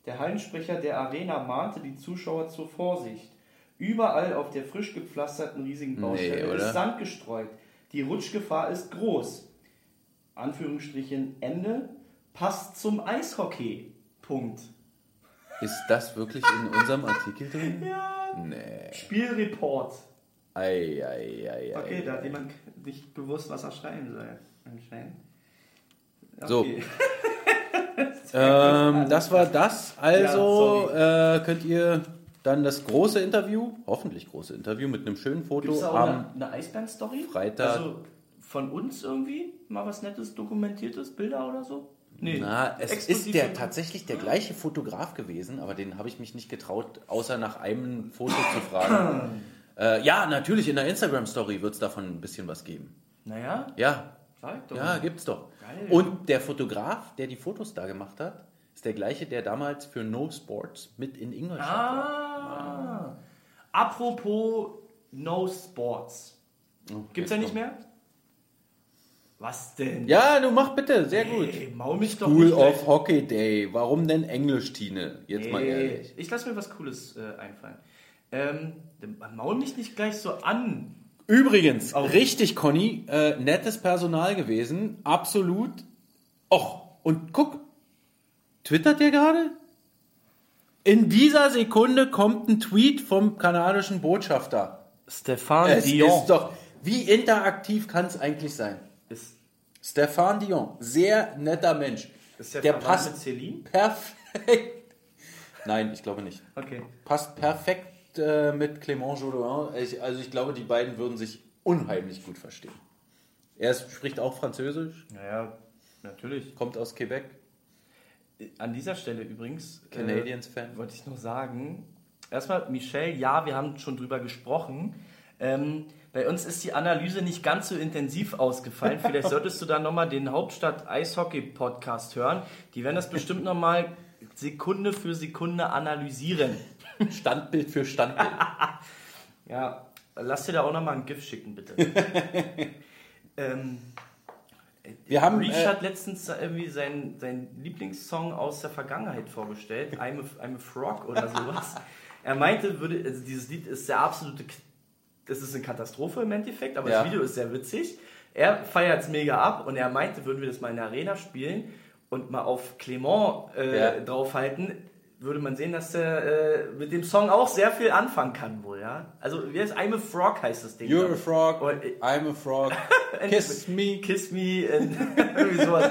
Der Hallensprecher der Arena mahnte die Zuschauer zur Vorsicht. Überall auf der frisch gepflasterten riesigen Baustelle Nee, ist Sand gestreut. Die Rutschgefahr ist groß. Anführungsstrichen Ende. Passt zum Eishockey. Punkt. Ist das wirklich in unserem Artikel drin? *laughs* Ja. Nee. Spielreport. Ei, ei, ei, ei. Okay, da hat jemand nicht bewusst, was er schreiben soll. Anscheinend. So. *laughs* Ähm, das war das. Also Ja, äh, könnt ihr dann das große Interview, hoffentlich große Interview mit einem schönen Foto auch am eine, eine Eisbären-Story? Freitag. Also von uns irgendwie? Mal was Nettes dokumentiertes? Bilder oder so? Nee. Na, es ist der tatsächlich der gleiche Fotograf gewesen, aber den habe ich mich nicht getraut, außer nach einem Foto zu fragen. *clears throat* äh, ja, natürlich in der Instagram-Story wird es davon ein bisschen was geben. Naja, Ja, sag doch. ja, gibt's doch. Geil. Und der Fotograf, der die Fotos da gemacht hat, ist der gleiche, der damals für No Sports mit in Ingolstadt war. Ah. Apropos No Sports. Oh, Gibt's ja nicht mehr? Was denn? Ja, du mach bitte, sehr gut. Ey, maul mich doch School nicht gleich. of Hockey Day. Warum denn Englisch, Tine? Jetzt mal Nee, ehrlich. Ich lasse mir was Cooles äh, einfallen. Ähm, maul mich nicht gleich so an. Übrigens, Auch- richtig, Conny, äh, nettes Personal gewesen, absolut. Och, und guck, twittert der gerade? In dieser Sekunde kommt ein Tweet vom kanadischen Botschafter. Stefan Es ist doch, wie interaktiv kann es eigentlich sein? ist, Stefan Dion, sehr netter Mensch. ist der, der passt mit Celine? perfekt. Nein, ich glaube nicht. Okay. Passt perfekt äh, mit Clément Jodoin. Ich, also ich glaube, die beiden würden sich unheimlich gut verstehen. Er ist, spricht auch Französisch, Naja, natürlich. kommt aus Quebec, An dieser Stelle übrigens. äh, Canadiens-Fan. wollte ich noch sagen. Erstmal, Michelle, ja, wir haben schon drüber gesprochen. Ähm, bei uns ist die Analyse nicht ganz so intensiv ausgefallen. Vielleicht solltest du da nochmal den Hauptstadt-Eishockey-Podcast hören. Die werden das bestimmt nochmal Sekunde für Sekunde analysieren. Standbild für Standbild. *laughs* Ja, lass dir da auch nochmal ein GIF schicken, bitte. *laughs* ähm, Wir haben, Reach äh, hat letztens irgendwie seinen, seinen Lieblingssong aus der Vergangenheit vorgestellt, I'm a, I'm a Frog oder sowas. *laughs* er meinte, würde, also dieses Lied ist der absolute, das ist eine Katastrophe im Endeffekt, aber Ja. das Video ist sehr witzig. Er feiert es mega ab und er meinte, würden wir das mal in der Arena spielen und mal auf Clement äh, Ja. draufhalten, würde man sehen, dass er äh, mit dem Song auch sehr viel anfangen kann wohl, ja. Also wie heißt I'm a Frog heißt das Ding. You're a frog, Oder, äh, I'm a frog, *laughs* kiss me. Kiss me and *laughs* irgendwie sowas.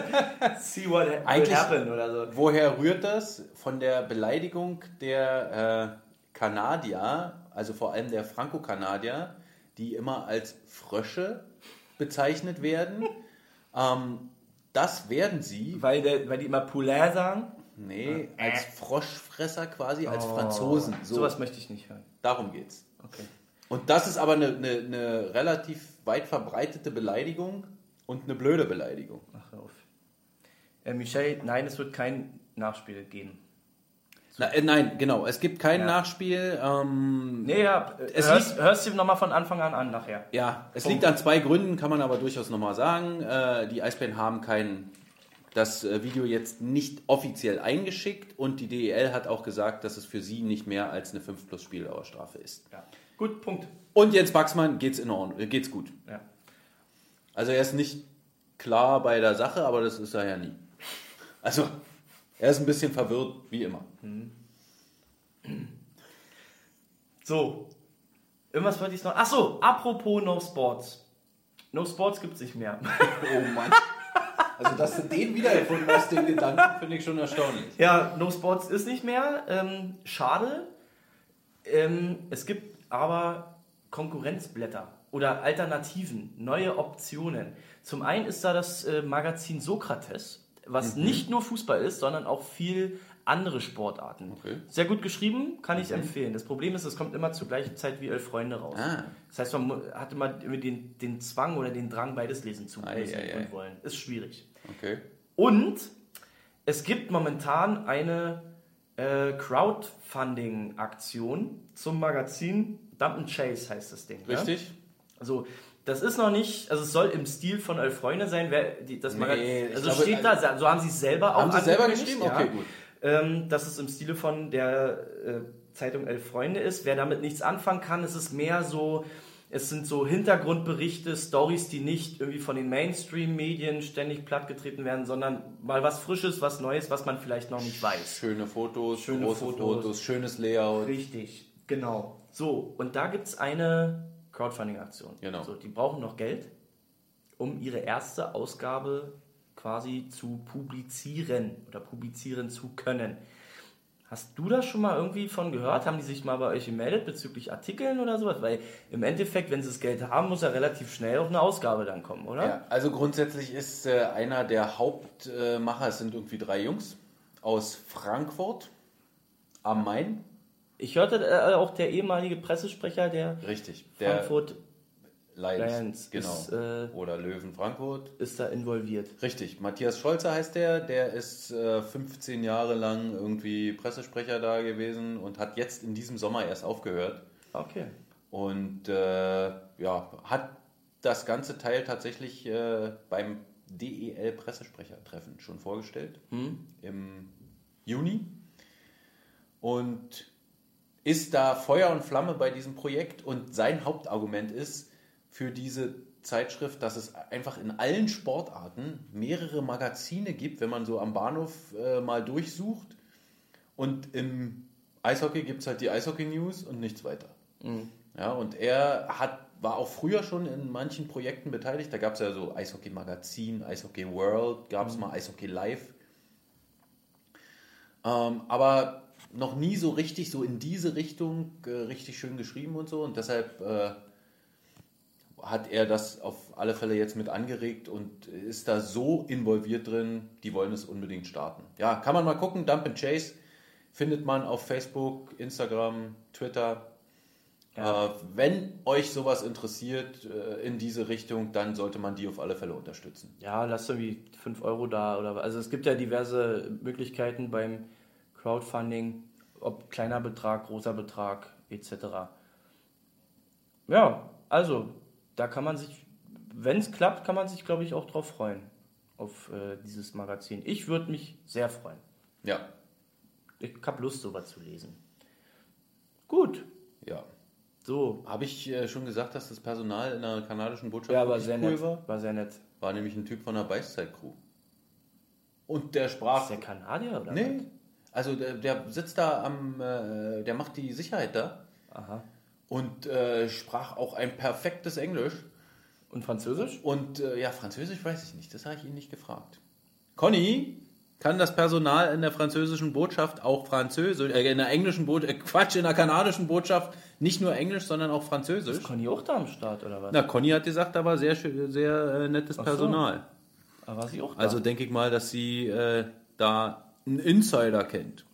See what Eigentlich- happen oder so. Woher rührt das? Von der Beleidigung der äh, Kanadier, also vor allem der Franco-Kanadier, die immer als Frösche bezeichnet werden. *laughs* ähm, das werden sie, Weil, der, weil die immer Poulain sagen. Nee, als Froschfresser quasi, als Franzosen. So, Oh. Sowas möchte ich nicht hören. darum geht's. Okay. Und das ist aber eine, eine, eine relativ weit verbreitete Beleidigung und eine blöde Beleidigung. Ach, hör auf. Äh, Michelle, nein, es wird kein Nachspiel geben. Na, äh, nein, genau. Es gibt kein Ja. Nachspiel. Ähm, Nee, ja, äh, Es hörst, hörst du nochmal von Anfang an an nachher. Ja, es Punkt. liegt an zwei Gründen, kann man aber durchaus nochmal sagen. Äh, die Eisbären haben kein, das äh, Video jetzt nicht offiziell eingeschickt und die DEL hat auch gesagt, dass es für sie nicht mehr als eine 5 plus Spieldauerstrafe ist. Ja. Gut, Punkt. Und Jens Baxmann geht's in Ordnung, äh, geht's gut. Ja. Also er ist nicht klar bei der Sache, aber das ist er ja nie. Also er ist ein bisschen verwirrt, wie immer. *clears throat* So. Irgendwas wollte ich noch. Ach so, apropos No Sports. No Sports gibt es nicht mehr. Oh Mann. *laughs* Also dass du den wiedererfunden hast, den Gedanken, finde ich schon erstaunlich. Ja, No Sports ist nicht mehr. Ähm, schade. Ähm, es gibt aber Konkurrenzblätter oder Alternativen, neue Optionen. Zum einen ist da das äh, Magazin Sokrates, was nicht nur Fußball ist, sondern auch viel andere Sportarten. Okay. Sehr gut geschrieben, kann ich empfehlen. Das Problem ist, es kommt immer zur gleichen Zeit wie Elf Freunde raus. Ah. Das heißt, man hat immer den, den Zwang oder den Drang, beides lesen zu müssen und wollen. Ist schwierig. Okay. Und es gibt momentan eine äh, Crowdfunding-Aktion zum Magazin Dump and Chase heißt das Ding. Richtig? Ja? Also das ist noch nicht, also es soll im Stil von Elf Freunde sein. Wer, die, das Nee, Magazin, also glaube, steht da, so haben sie es selber auch Haben Sie selber geschrieben? Okay, gut. Ähm, dass es im Stile von der äh, Zeitung Elf Freunde ist. Wer damit nichts anfangen kann, es ist mehr so Es sind so Hintergrundberichte, Stories, die nicht irgendwie von den Mainstream-Medien ständig plattgetreten werden, sondern mal was Frisches, was Neues, was man vielleicht noch nicht weiß. Schöne Fotos, Schöne große Fotos. Fotos. schönes Layout. Richtig, genau. So, und da gibt es eine Crowdfunding-Aktion. Genau. So, die brauchen noch Geld, um ihre erste Ausgabe quasi zu publizieren oder publizieren zu können. Hast du da schon mal irgendwie von gehört? Haben die sich mal bei euch gemeldet bezüglich Artikeln oder sowas? Weil im Endeffekt, wenn sie das Geld haben, muss ja relativ schnell auch eine Ausgabe dann kommen, oder? Ja, also grundsätzlich ist äh, einer der Hauptmacher, es sind irgendwie drei Jungs aus Frankfurt am Main. Ich hörte äh, auch der ehemalige Pressesprecher der Richtig. Der Frankfurt Lions, genau. ist, äh, Oder Löwen Frankfurt. ist da involviert. Richtig. Matthias Scholze heißt der. Der ist äh, 15 Jahre lang irgendwie Pressesprecher da gewesen und hat jetzt in diesem Sommer erst aufgehört. Okay. Und äh, ja, hat das ganze Teil tatsächlich äh, beim DEL Pressesprechertreffen schon vorgestellt im Juni und ist da Feuer und Flamme bei diesem Projekt und sein Hauptargument ist für diese Zeitschrift, dass es einfach in allen Sportarten mehrere Magazine gibt, wenn man so am Bahnhof äh, mal durchsucht und im Eishockey gibt es halt die Eishockey News und nichts weiter. Ja, und er hat, war auch früher schon in manchen Projekten beteiligt. Da gab es ja so Eishockey Magazin, Eishockey World, gab es mal Eishockey Live. Ähm, aber noch nie so richtig so in diese Richtung äh, richtig schön geschrieben und so. Und deshalb äh, hat er das auf alle Fälle jetzt mit angeregt und ist da so involviert drin, die wollen es unbedingt starten. Ja, kann man mal gucken. Dump and Chase findet man auf Facebook, Instagram, Twitter. Ja. Äh, wenn euch sowas interessiert äh, in diese Richtung, dann sollte man die auf alle Fälle unterstützen. Ja, lasst irgendwie 5 Euro da oder also es gibt ja diverse Möglichkeiten beim Crowdfunding, ob kleiner Betrag, großer Betrag etc. Ja, also da kann man sich, wenn es klappt, kann man sich glaube ich auch drauf freuen auf äh, dieses Magazin. Ich würde mich sehr freuen. Ja, Ich habe Lust, sowas zu lesen. Gut, ja. so. Habe ich äh, schon gesagt, dass das Personal in der kanadischen Botschaft Ja, war sehr cool nett. war? War sehr nett. War nämlich ein Typ von der Beißzeit-Crew. Und der sprach. Ist der Kanadier oder nee, also der, der sitzt da am, äh, der macht die Sicherheit da was? Aha. Und äh, sprach auch ein perfektes Englisch. Und Französisch? Und äh, ja, Französisch weiß ich nicht, das habe ich ihn nicht gefragt. Conny, kann das Personal in der französischen Botschaft auch Französisch, äh, in der englischen Botschaft, äh, Quatsch, in der kanadischen Botschaft nicht nur Englisch, sondern auch Französisch? Ist Conny auch da am Start oder was? Na, Conny hat gesagt, da war sehr, sehr äh, nettes so. Personal. Aber war sie auch da? Also denke ich mal, dass sie äh, da einen Insider kennt.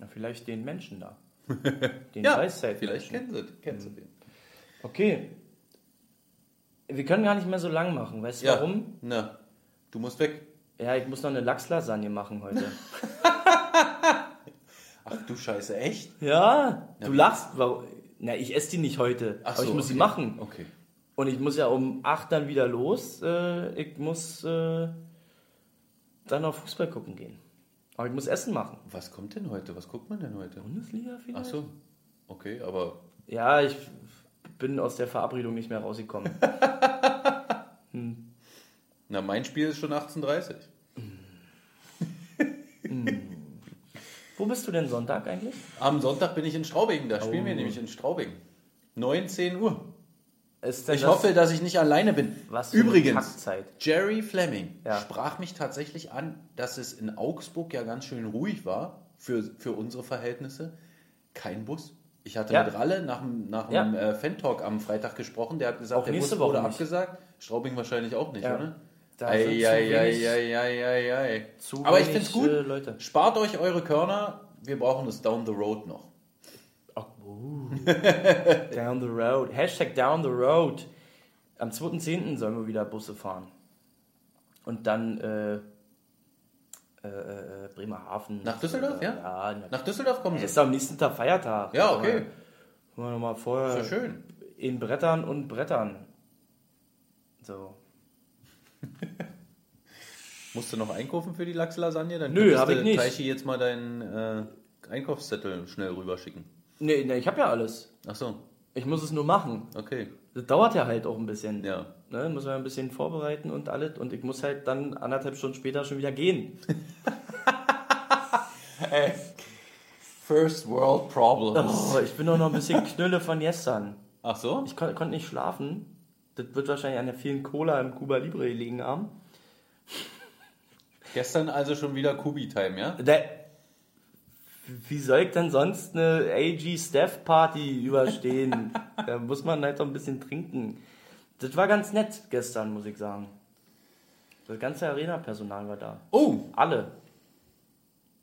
Ja, vielleicht den Menschen da. Den Ja, Weißzeit vielleicht kennt sie, kennt sie den. Okay. Wir können gar nicht mehr so lang machen. Weißt du Ja. warum? Na, du musst weg. Ja, ich muss noch eine Lachslasagne machen heute. *laughs* Ach du Scheiße, echt? ja, du wie- lachst. Warum? Na, ich esse die nicht heute. Ach aber ich so, muss sie okay. machen. Okay. Und ich muss ja um 8 dann wieder los. Äh, ich muss äh, dann auf Fußball gucken gehen. Aber ich muss Essen machen. Was kommt denn heute? Was guckt man denn heute? Bundesliga Ach vielleicht? so. Okay, aber Ja, ich bin aus der Verabredung nicht mehr rausgekommen. *laughs* na, mein Spiel ist schon 18.30 Wo bist du denn Sonntag eigentlich? Am Sonntag bin ich in Straubing, da spielen wir Oh. nämlich in Straubing. 19 Uhr. Ich das- hoffe, dass ich nicht alleine bin. Was für Übrigens, Kackzeit. Jerry Fleming Ja. sprach mich tatsächlich an, dass es in Augsburg ja ganz schön ruhig war für, für unsere Verhältnisse. Kein Bus. Ich hatte Ja. mit Ralle nach nach Ja. dem äh, Fan-Talk am Freitag gesprochen. Der hat gesagt, Auch der Bus wurde Woche nicht. abgesagt. Straubing wahrscheinlich auch nicht, Ja. oder? Da Ei, ei, ei, ei, ei, Aber ich finde es gut. äh, Leute. Spart euch eure Körner. Wir brauchen es down the road noch. Uh. *laughs* down the road. Hashtag down the road. Am 2.10. sollen wir wieder Busse fahren. Und dann äh, äh, äh, Bremerhaven. Nach Düsseldorf, ja? Ja, na, Nach Düsseldorf kommen sie. ist am nächsten Tag Feiertag. Ja, okay. Wollen wir nochmal vorher Ist ja schön. in Brettern und Brettern. So. *laughs* Musst du noch einkaufen für die Lachslasagne? Dann Nö, könntest hab ich nicht. Taichi jetzt mal deinen äh, Einkaufszettel schnell rüberschicken. Nee, nee ich habe ja alles. Ach so. Ich muss es nur machen. Okay. Das dauert ja halt auch ein bisschen. Ja. Ne, muss man ein bisschen vorbereiten und alles. Und ich muss halt dann anderthalb Stunden später schon wieder gehen. *laughs* First World Problems. Oh, ich bin doch noch ein bisschen Knülle von gestern. Ach so? Ich kon konnte nicht schlafen. Das wird wahrscheinlich an der vielen Cola im Cuba Libre liegen haben. Gestern also schon wieder Kubi-Time, ja? Der, wie soll ich denn sonst eine AG Steph Party überstehen? *laughs* da muss man halt auch ein bisschen trinken. Das war ganz nett gestern, muss ich sagen. Das ganze Arena-Personal war da. Oh! Alle.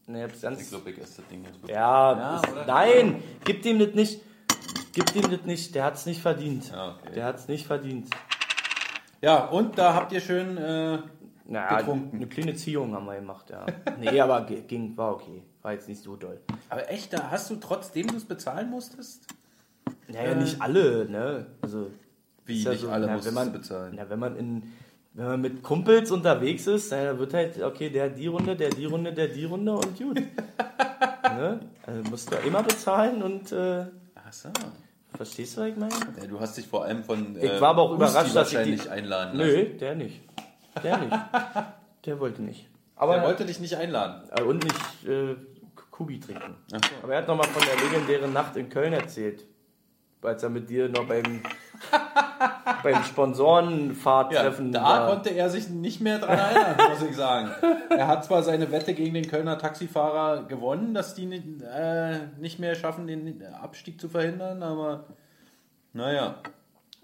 Ne, hab's Ich ganz. glaube, ich esse das Ding jetzt. Ja, Ja, ist, nein, gib dem das nicht. Gib dem das nicht. Der hat's nicht verdient. Ja, okay. Der hat's nicht verdient. Ja, und da habt ihr schön. Äh, Naja, Getrunken. eine kleine Ziehung haben wir gemacht, ja. *laughs* Nee, aber ging, war okay. War jetzt nicht so doll. aber echt, da hast du trotzdem du es bezahlen musstest? Naja, nicht alle, ne? Also, Wie, ja nicht alle na, musstest wenn man, bezahlen? Na, wenn man in, wenn man mit Kumpels unterwegs ist, dann wird halt, okay, der die Runde, der die Runde, der die Runde und gut. *laughs* ne? Also musst du immer bezahlen und äh, Ach so. verstehst du, was ich meine? Ja, du hast dich vor allem von. Ich war aber auch Husti überrascht, dass ich wahrscheinlich die- einladen lassen. Nö, der nicht. Der nicht. Der wollte nicht. Aber Der wollte dich nicht einladen. äh, und nicht äh, Kubi trinken. Ach so. Aber er hat nochmal von der legendären Nacht in Köln erzählt. Als er mit dir noch beim, *laughs* beim Ja, Sponsorenfahrtreffen da war. konnte er sich nicht mehr dran erinnern, muss ich sagen. Er hat zwar seine Wette gegen den Kölner Taxifahrer gewonnen, dass die nicht, äh, nicht mehr schaffen, den Abstieg zu verhindern, aber naja.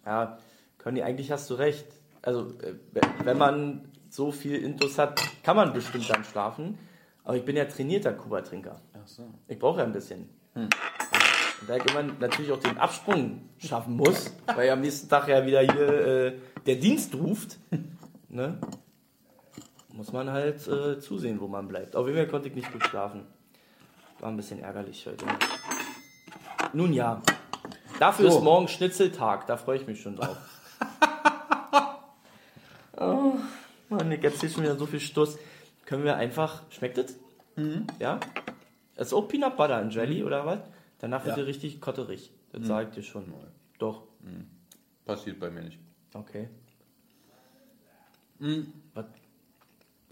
Ja, Conny, eigentlich hast du recht. Also, äh, wenn man so viel Intus hat, kann man bestimmt dann schlafen. Aber ich bin ja trainierter Kuba-Trinker. Ach so. Ich brauche ja ein bisschen. Und da immer natürlich auch den Absprung schaffen muss, weil am nächsten Tag ja wieder hier äh, der Dienst ruft, *laughs* ne, muss man halt äh, zusehen, wo man bleibt. Auf jeden Fall konnte ich nicht gut schlafen. War ein bisschen ärgerlich heute. Nun ja, dafür So. ist morgen Schnitzeltag, da freue ich mich schon drauf. oh, Mann, ich erzähle schon wieder so viel Stuss. Können wir einfach, schmeckt es? Ja? Das ist auch Peanut Butter and Jelly oder was? Danach wird Ja. ihr richtig kotterig. Das sage ich dir schon. Doch. Passiert bei mir nicht. Okay. Was?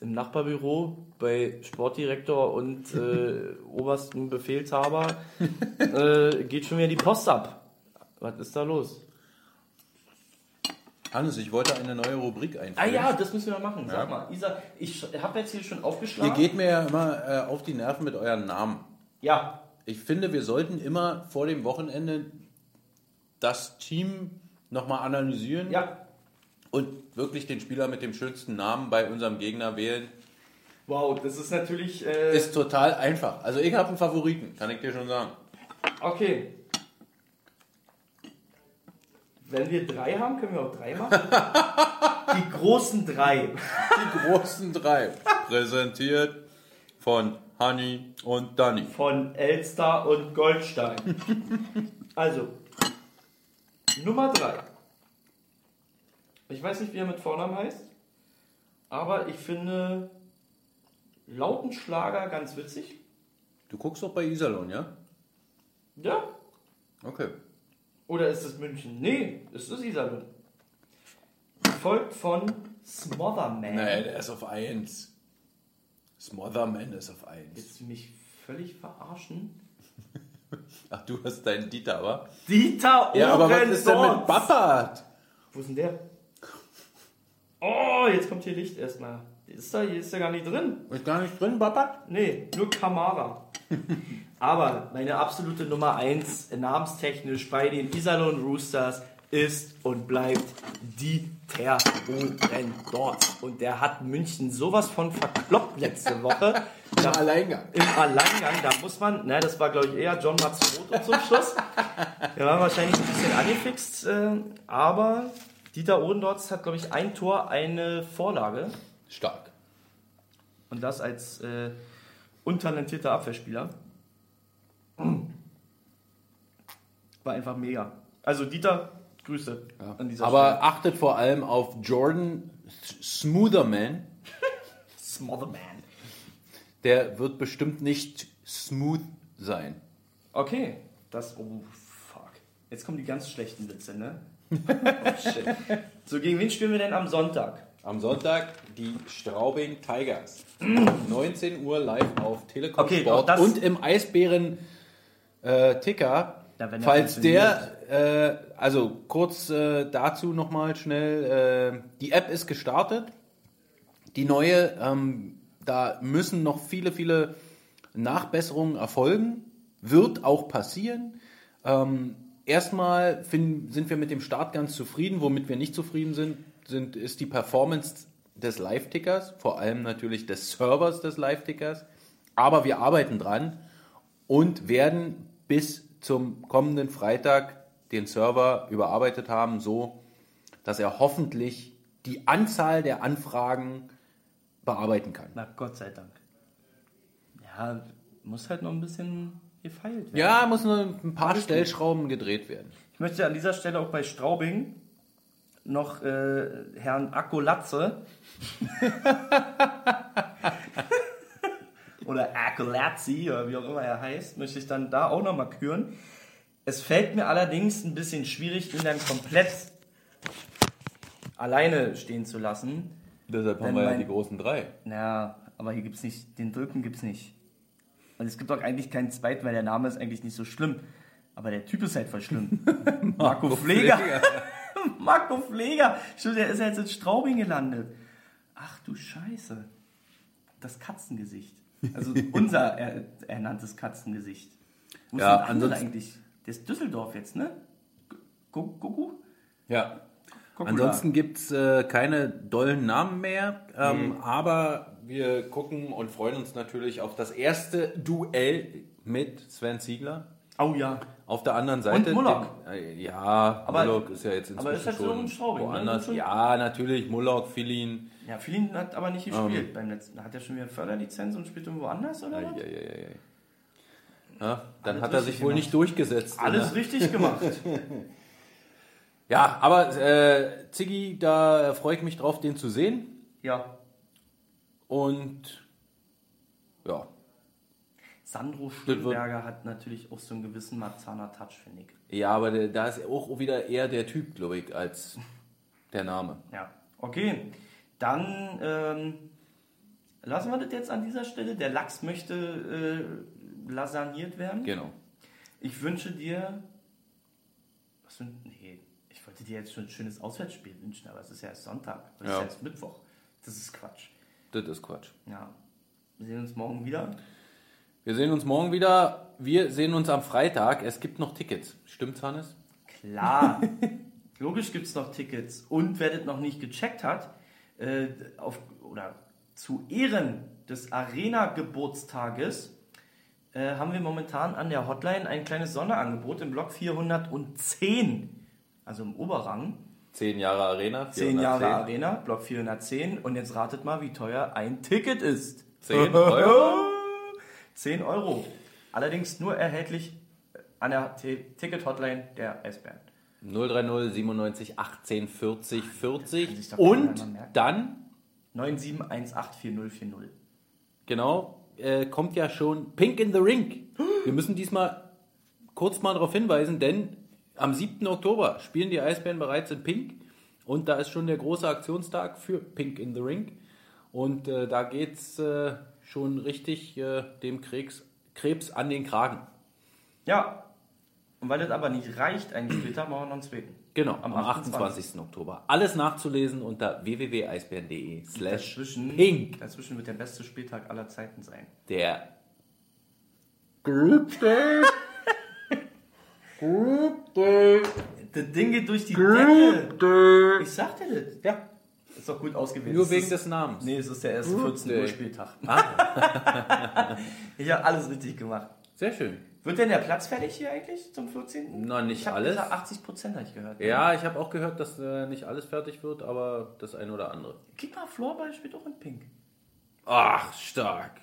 Im Nachbarbüro bei Sportdirektor und äh, *laughs* obersten Befehlshaber äh, geht schon wieder die Post ab. Was ist da los? Hannes, ich wollte eine neue Rubrik Ah einführen. ja, das müssen wir machen. Sag Ja. mal, Isa, ich habe jetzt hier schon Ihr aufgeschlagen. geht mir ja immer äh, auf die Nerven mit euren Namen. ja, Ich finde, wir sollten immer vor dem Wochenende das Team nochmal analysieren ja. und wirklich den Spieler mit dem schönsten Namen bei unserem Gegner wählen. Wow, das ist natürlich. Äh, Ist total einfach. Also ich habe einen Favoriten, kann ich dir schon sagen. okay. Wenn wir drei haben, können wir auch drei machen. *laughs* Die großen drei. Die großen drei. Präsentiert von Honey und Danny. Von Elster und Goldstein. Also, Nummer drei. Ich weiß nicht, wie er mit Vornamen heißt, aber ich finde Lautenschlager ganz witzig. Du guckst doch bei Iserlohn, ja? Ja. Okay. Oder ist es München? Nee, es ist Iserlohn. Gefolgt von Smotherman. Nee, der ist auf 1. Smotherman ist auf 1. Willst du mich völlig verarschen? *laughs* Ach, du hast deinen Dieter, aber? Dieter Ja, aber was ist denn mit. Bappert? Wo ist denn der? Oh, jetzt kommt hier Licht erstmal. Ist da, hier ist er gar nicht drin. Ist gar nicht drin, Bappert? Nee, nur Kamara. *laughs* Aber meine absolute Nummer 1 namenstechnisch bei den Iserlohn Roosters ist und bleibt Dieter Ohrendorf. Und der hat München sowas von verkloppt letzte Woche. *laughs* Da, Alleingang. Im Alleingang, da muss man, ne, das war glaube ich eher John Matsumoto zum Schluss. Der war wahrscheinlich ein bisschen angefixt, äh, aber Dieter Ohrendorf hat glaube ich ein Tor, eine Vorlage. Stark. Und das als äh, untalentierter Abwehrspieler. War einfach mega. Also Dieter, Grüße an dieser Aber achtet vor allem auf Jordan Smootherman. Stelle. *laughs* Smotherman. Der wird bestimmt nicht smooth sein. Okay, das, oh fuck. Jetzt kommen die ganz schlechten Witze, ne? *laughs* Oh, shit. So, gegen wen spielen wir denn am Sonntag? Am Sonntag die Straubing Tigers. 19 Uhr live auf Telekom Okay, Sport und im Eisbären äh, Ticker. Er falls der, äh, also kurz äh, dazu nochmal schnell, äh, die App ist gestartet, die neue, ähm, da müssen noch viele, viele Nachbesserungen erfolgen, wird auch passieren. Ähm, erstmal finden, sind wir mit dem Start ganz zufrieden. Womit wir nicht zufrieden sind, sind ist die Performance des Live-Tickers, vor allem natürlich des Servers des Live-Tickers. Aber wir arbeiten dran und werden bis zum kommenden Freitag den Server überarbeitet haben, so dass er hoffentlich die Anzahl der Anfragen bearbeiten kann. Na, Gott sei Dank. Ja, muss halt noch ein bisschen gefeilt werden. Ja, muss nur ein paar Stellschrauben gedreht werden. Ich möchte an dieser Stelle auch bei Straubing noch äh, Herrn Akkolatze oder *laughs* Akkolazzi oder wie auch immer er heißt, möchte ich dann da auch nochmal küren. Es fällt mir allerdings ein bisschen schwierig, ihn dann komplett alleine stehen zu lassen. Deshalb haben wir ja die großen drei. Ja, aber hier gibt's nicht, den Drücken gibt's nicht. Und es gibt auch eigentlich keinen zweiten, weil der Name ist eigentlich nicht so schlimm. Aber der Typ ist halt voll schlimm. *laughs* Marco Pfleger. *laughs* Marco Pfleger. Stimmt, der ist ja jetzt in Straubing gelandet. Ach du Scheiße. Das Katzengesicht. Also unser er, ernanntes Katzengesicht. Wo ist Ja, der andere eigentlich? Der ist Düsseldorf jetzt, ne? Gu- Gugu? Ja. Gugula. Ansonsten gibt es äh, keine dollen Namen mehr, ähm, aber wir gucken und freuen uns natürlich auf das erste Duell mit Sven Ziegler. Oh ja. Auf der anderen Seite. Mullock. Den, äh, ja, Aber- Mullock ist ja jetzt inzwischen aber ist halt so schon ein Straubing, ne? woanders. Schon- Ja, natürlich, Mullock, Filin. Ja, Filin hat aber nicht gespielt beim letzten. Hat er schon wieder Förderlizenz und spielt irgendwo anders oder was? Eieieiei. Ja, dann Alles hat er sich wohl gemacht. nicht durchgesetzt. Alles ne? richtig gemacht. *laughs* Ja, aber äh, Ziggy, da freue ich mich drauf, den zu sehen. ja. Und ja, Sandro Schönberger hat natürlich auch so einen gewissen Marzahner Touch, finde ich. Ja, aber der, da ist auch wieder eher der Typ, glaube ich, als der Name. Ja. Okay. Dann ähm, lassen wir das jetzt an dieser Stelle. Der Lachs möchte äh, lasagniert werden. Genau. Ich wünsche dir. Was für ein. Nee, ich wollte dir jetzt schon ein schönes Auswärtsspiel wünschen, aber es ist ja erst Sonntag. Es Ja. ist erst Mittwoch. Das ist Quatsch. Das ist Quatsch. Ja. Wir sehen uns morgen wieder. Wir sehen uns morgen wieder. Wir sehen uns am Freitag. Es gibt noch Tickets. Stimmt's, Hannes? Klar. *laughs* Logisch gibt es noch Tickets. Und wer das noch nicht gecheckt hat, äh, auf, oder zu Ehren des Arena-Geburtstages äh, haben wir momentan an der Hotline ein kleines Sonderangebot im Block 410, also im Oberrang. Zehn Jahre Arena. 10 Jahre 410. Arena, Block 410. Und jetzt ratet mal, wie teuer ein Ticket ist. 10 *laughs* Euro? 10 Euro. Allerdings nur erhältlich an der Ticket-Hotline der S-Bahn. 030 97 18 40 40. sich doch keiner Und dann 97184040. Genau, äh, kommt ja schon Pink in the Ring. Wir müssen diesmal kurz mal darauf hinweisen, denn am 7. Oktober spielen die Eisbären bereits in Pink und da ist schon der große Aktionstag für Pink in the Ring. Und äh, da geht es äh, schon richtig äh, dem Krebs, Krebs an den Kragen. Ja. Und weil das aber nicht reicht, einen Spieltag, machen wir noch einen zweiten. Genau, Am am, 28. Oktober. Alles nachzulesen unter www.eisbären.de slash Dazwischen, pink. dazwischen wird der beste Spieltag aller Zeiten sein. Der Group Day. Group Day. Das Ding geht durch die Decke. Ich sag dir das. Ja, Ist doch gut ausgewählt. nur wegen ist, des Namens. Nee, es ist der erste Group 14 Uhr Day. Spieltag. *laughs* ich habe alles richtig gemacht. Sehr schön. Wird denn der Platz fertig hier eigentlich zum 14.? Noch nicht ich alles. gesagt, 80 Prozent habe ich gehört. Ja, ich habe auch gehört, dass äh, nicht alles fertig wird, aber das eine oder andere. Guck mal, Floorball spielt auch in Pink. Ach, stark.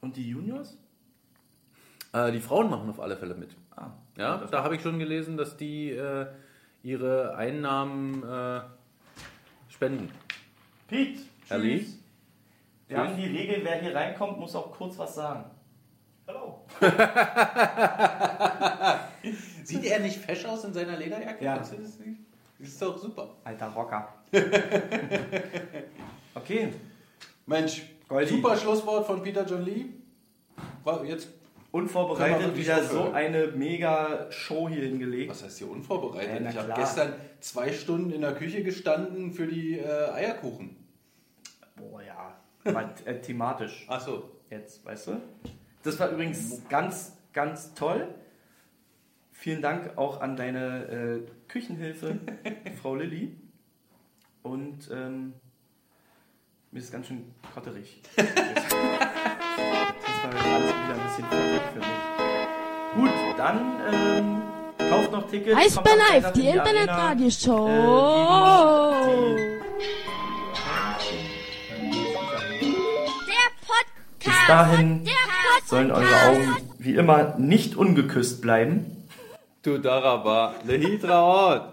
Und die Juniors? Äh, die Frauen machen auf alle Fälle mit. Ah, Ja, da habe ich schon gelesen, dass die äh, ihre Einnahmen äh, spenden. Pete, tschüss. Wir haben die Regel, wer hier reinkommt, muss auch kurz was sagen. Hallo. *laughs* Sieht er nicht fesch aus in seiner Lederjacke? Ja. Das nicht? Das ist doch super. Alter Rocker. *laughs* okay. Mensch, Goldi. super Schlusswort von Peter John Lee. War Jetzt, Unvorbereitet wieder so eine mega Show hier hingelegt. was heißt hier unvorbereitet? Na ich habe gestern zwei Stunden in der Küche gestanden für die äh, Eierkuchen. Boah, ja. Aber äh, thematisch Ach so. jetzt, weißt du? Das war übrigens ganz, ganz toll. Vielen Dank auch an deine äh, Küchenhilfe, *laughs* Frau Lilly. Und ähm, mir ist ganz schön kotterig. *laughs* Das war alles wieder ein bisschen fertig für mich. Gut, dann ähm, kauft noch Tickets. Kommt am Live, die in Arena. Internetradioshow. Der Podcast. Bis dahin Der. Sollen eure Augen wie immer nicht ungeküsst bleiben. Du Daraba, le Hitraot.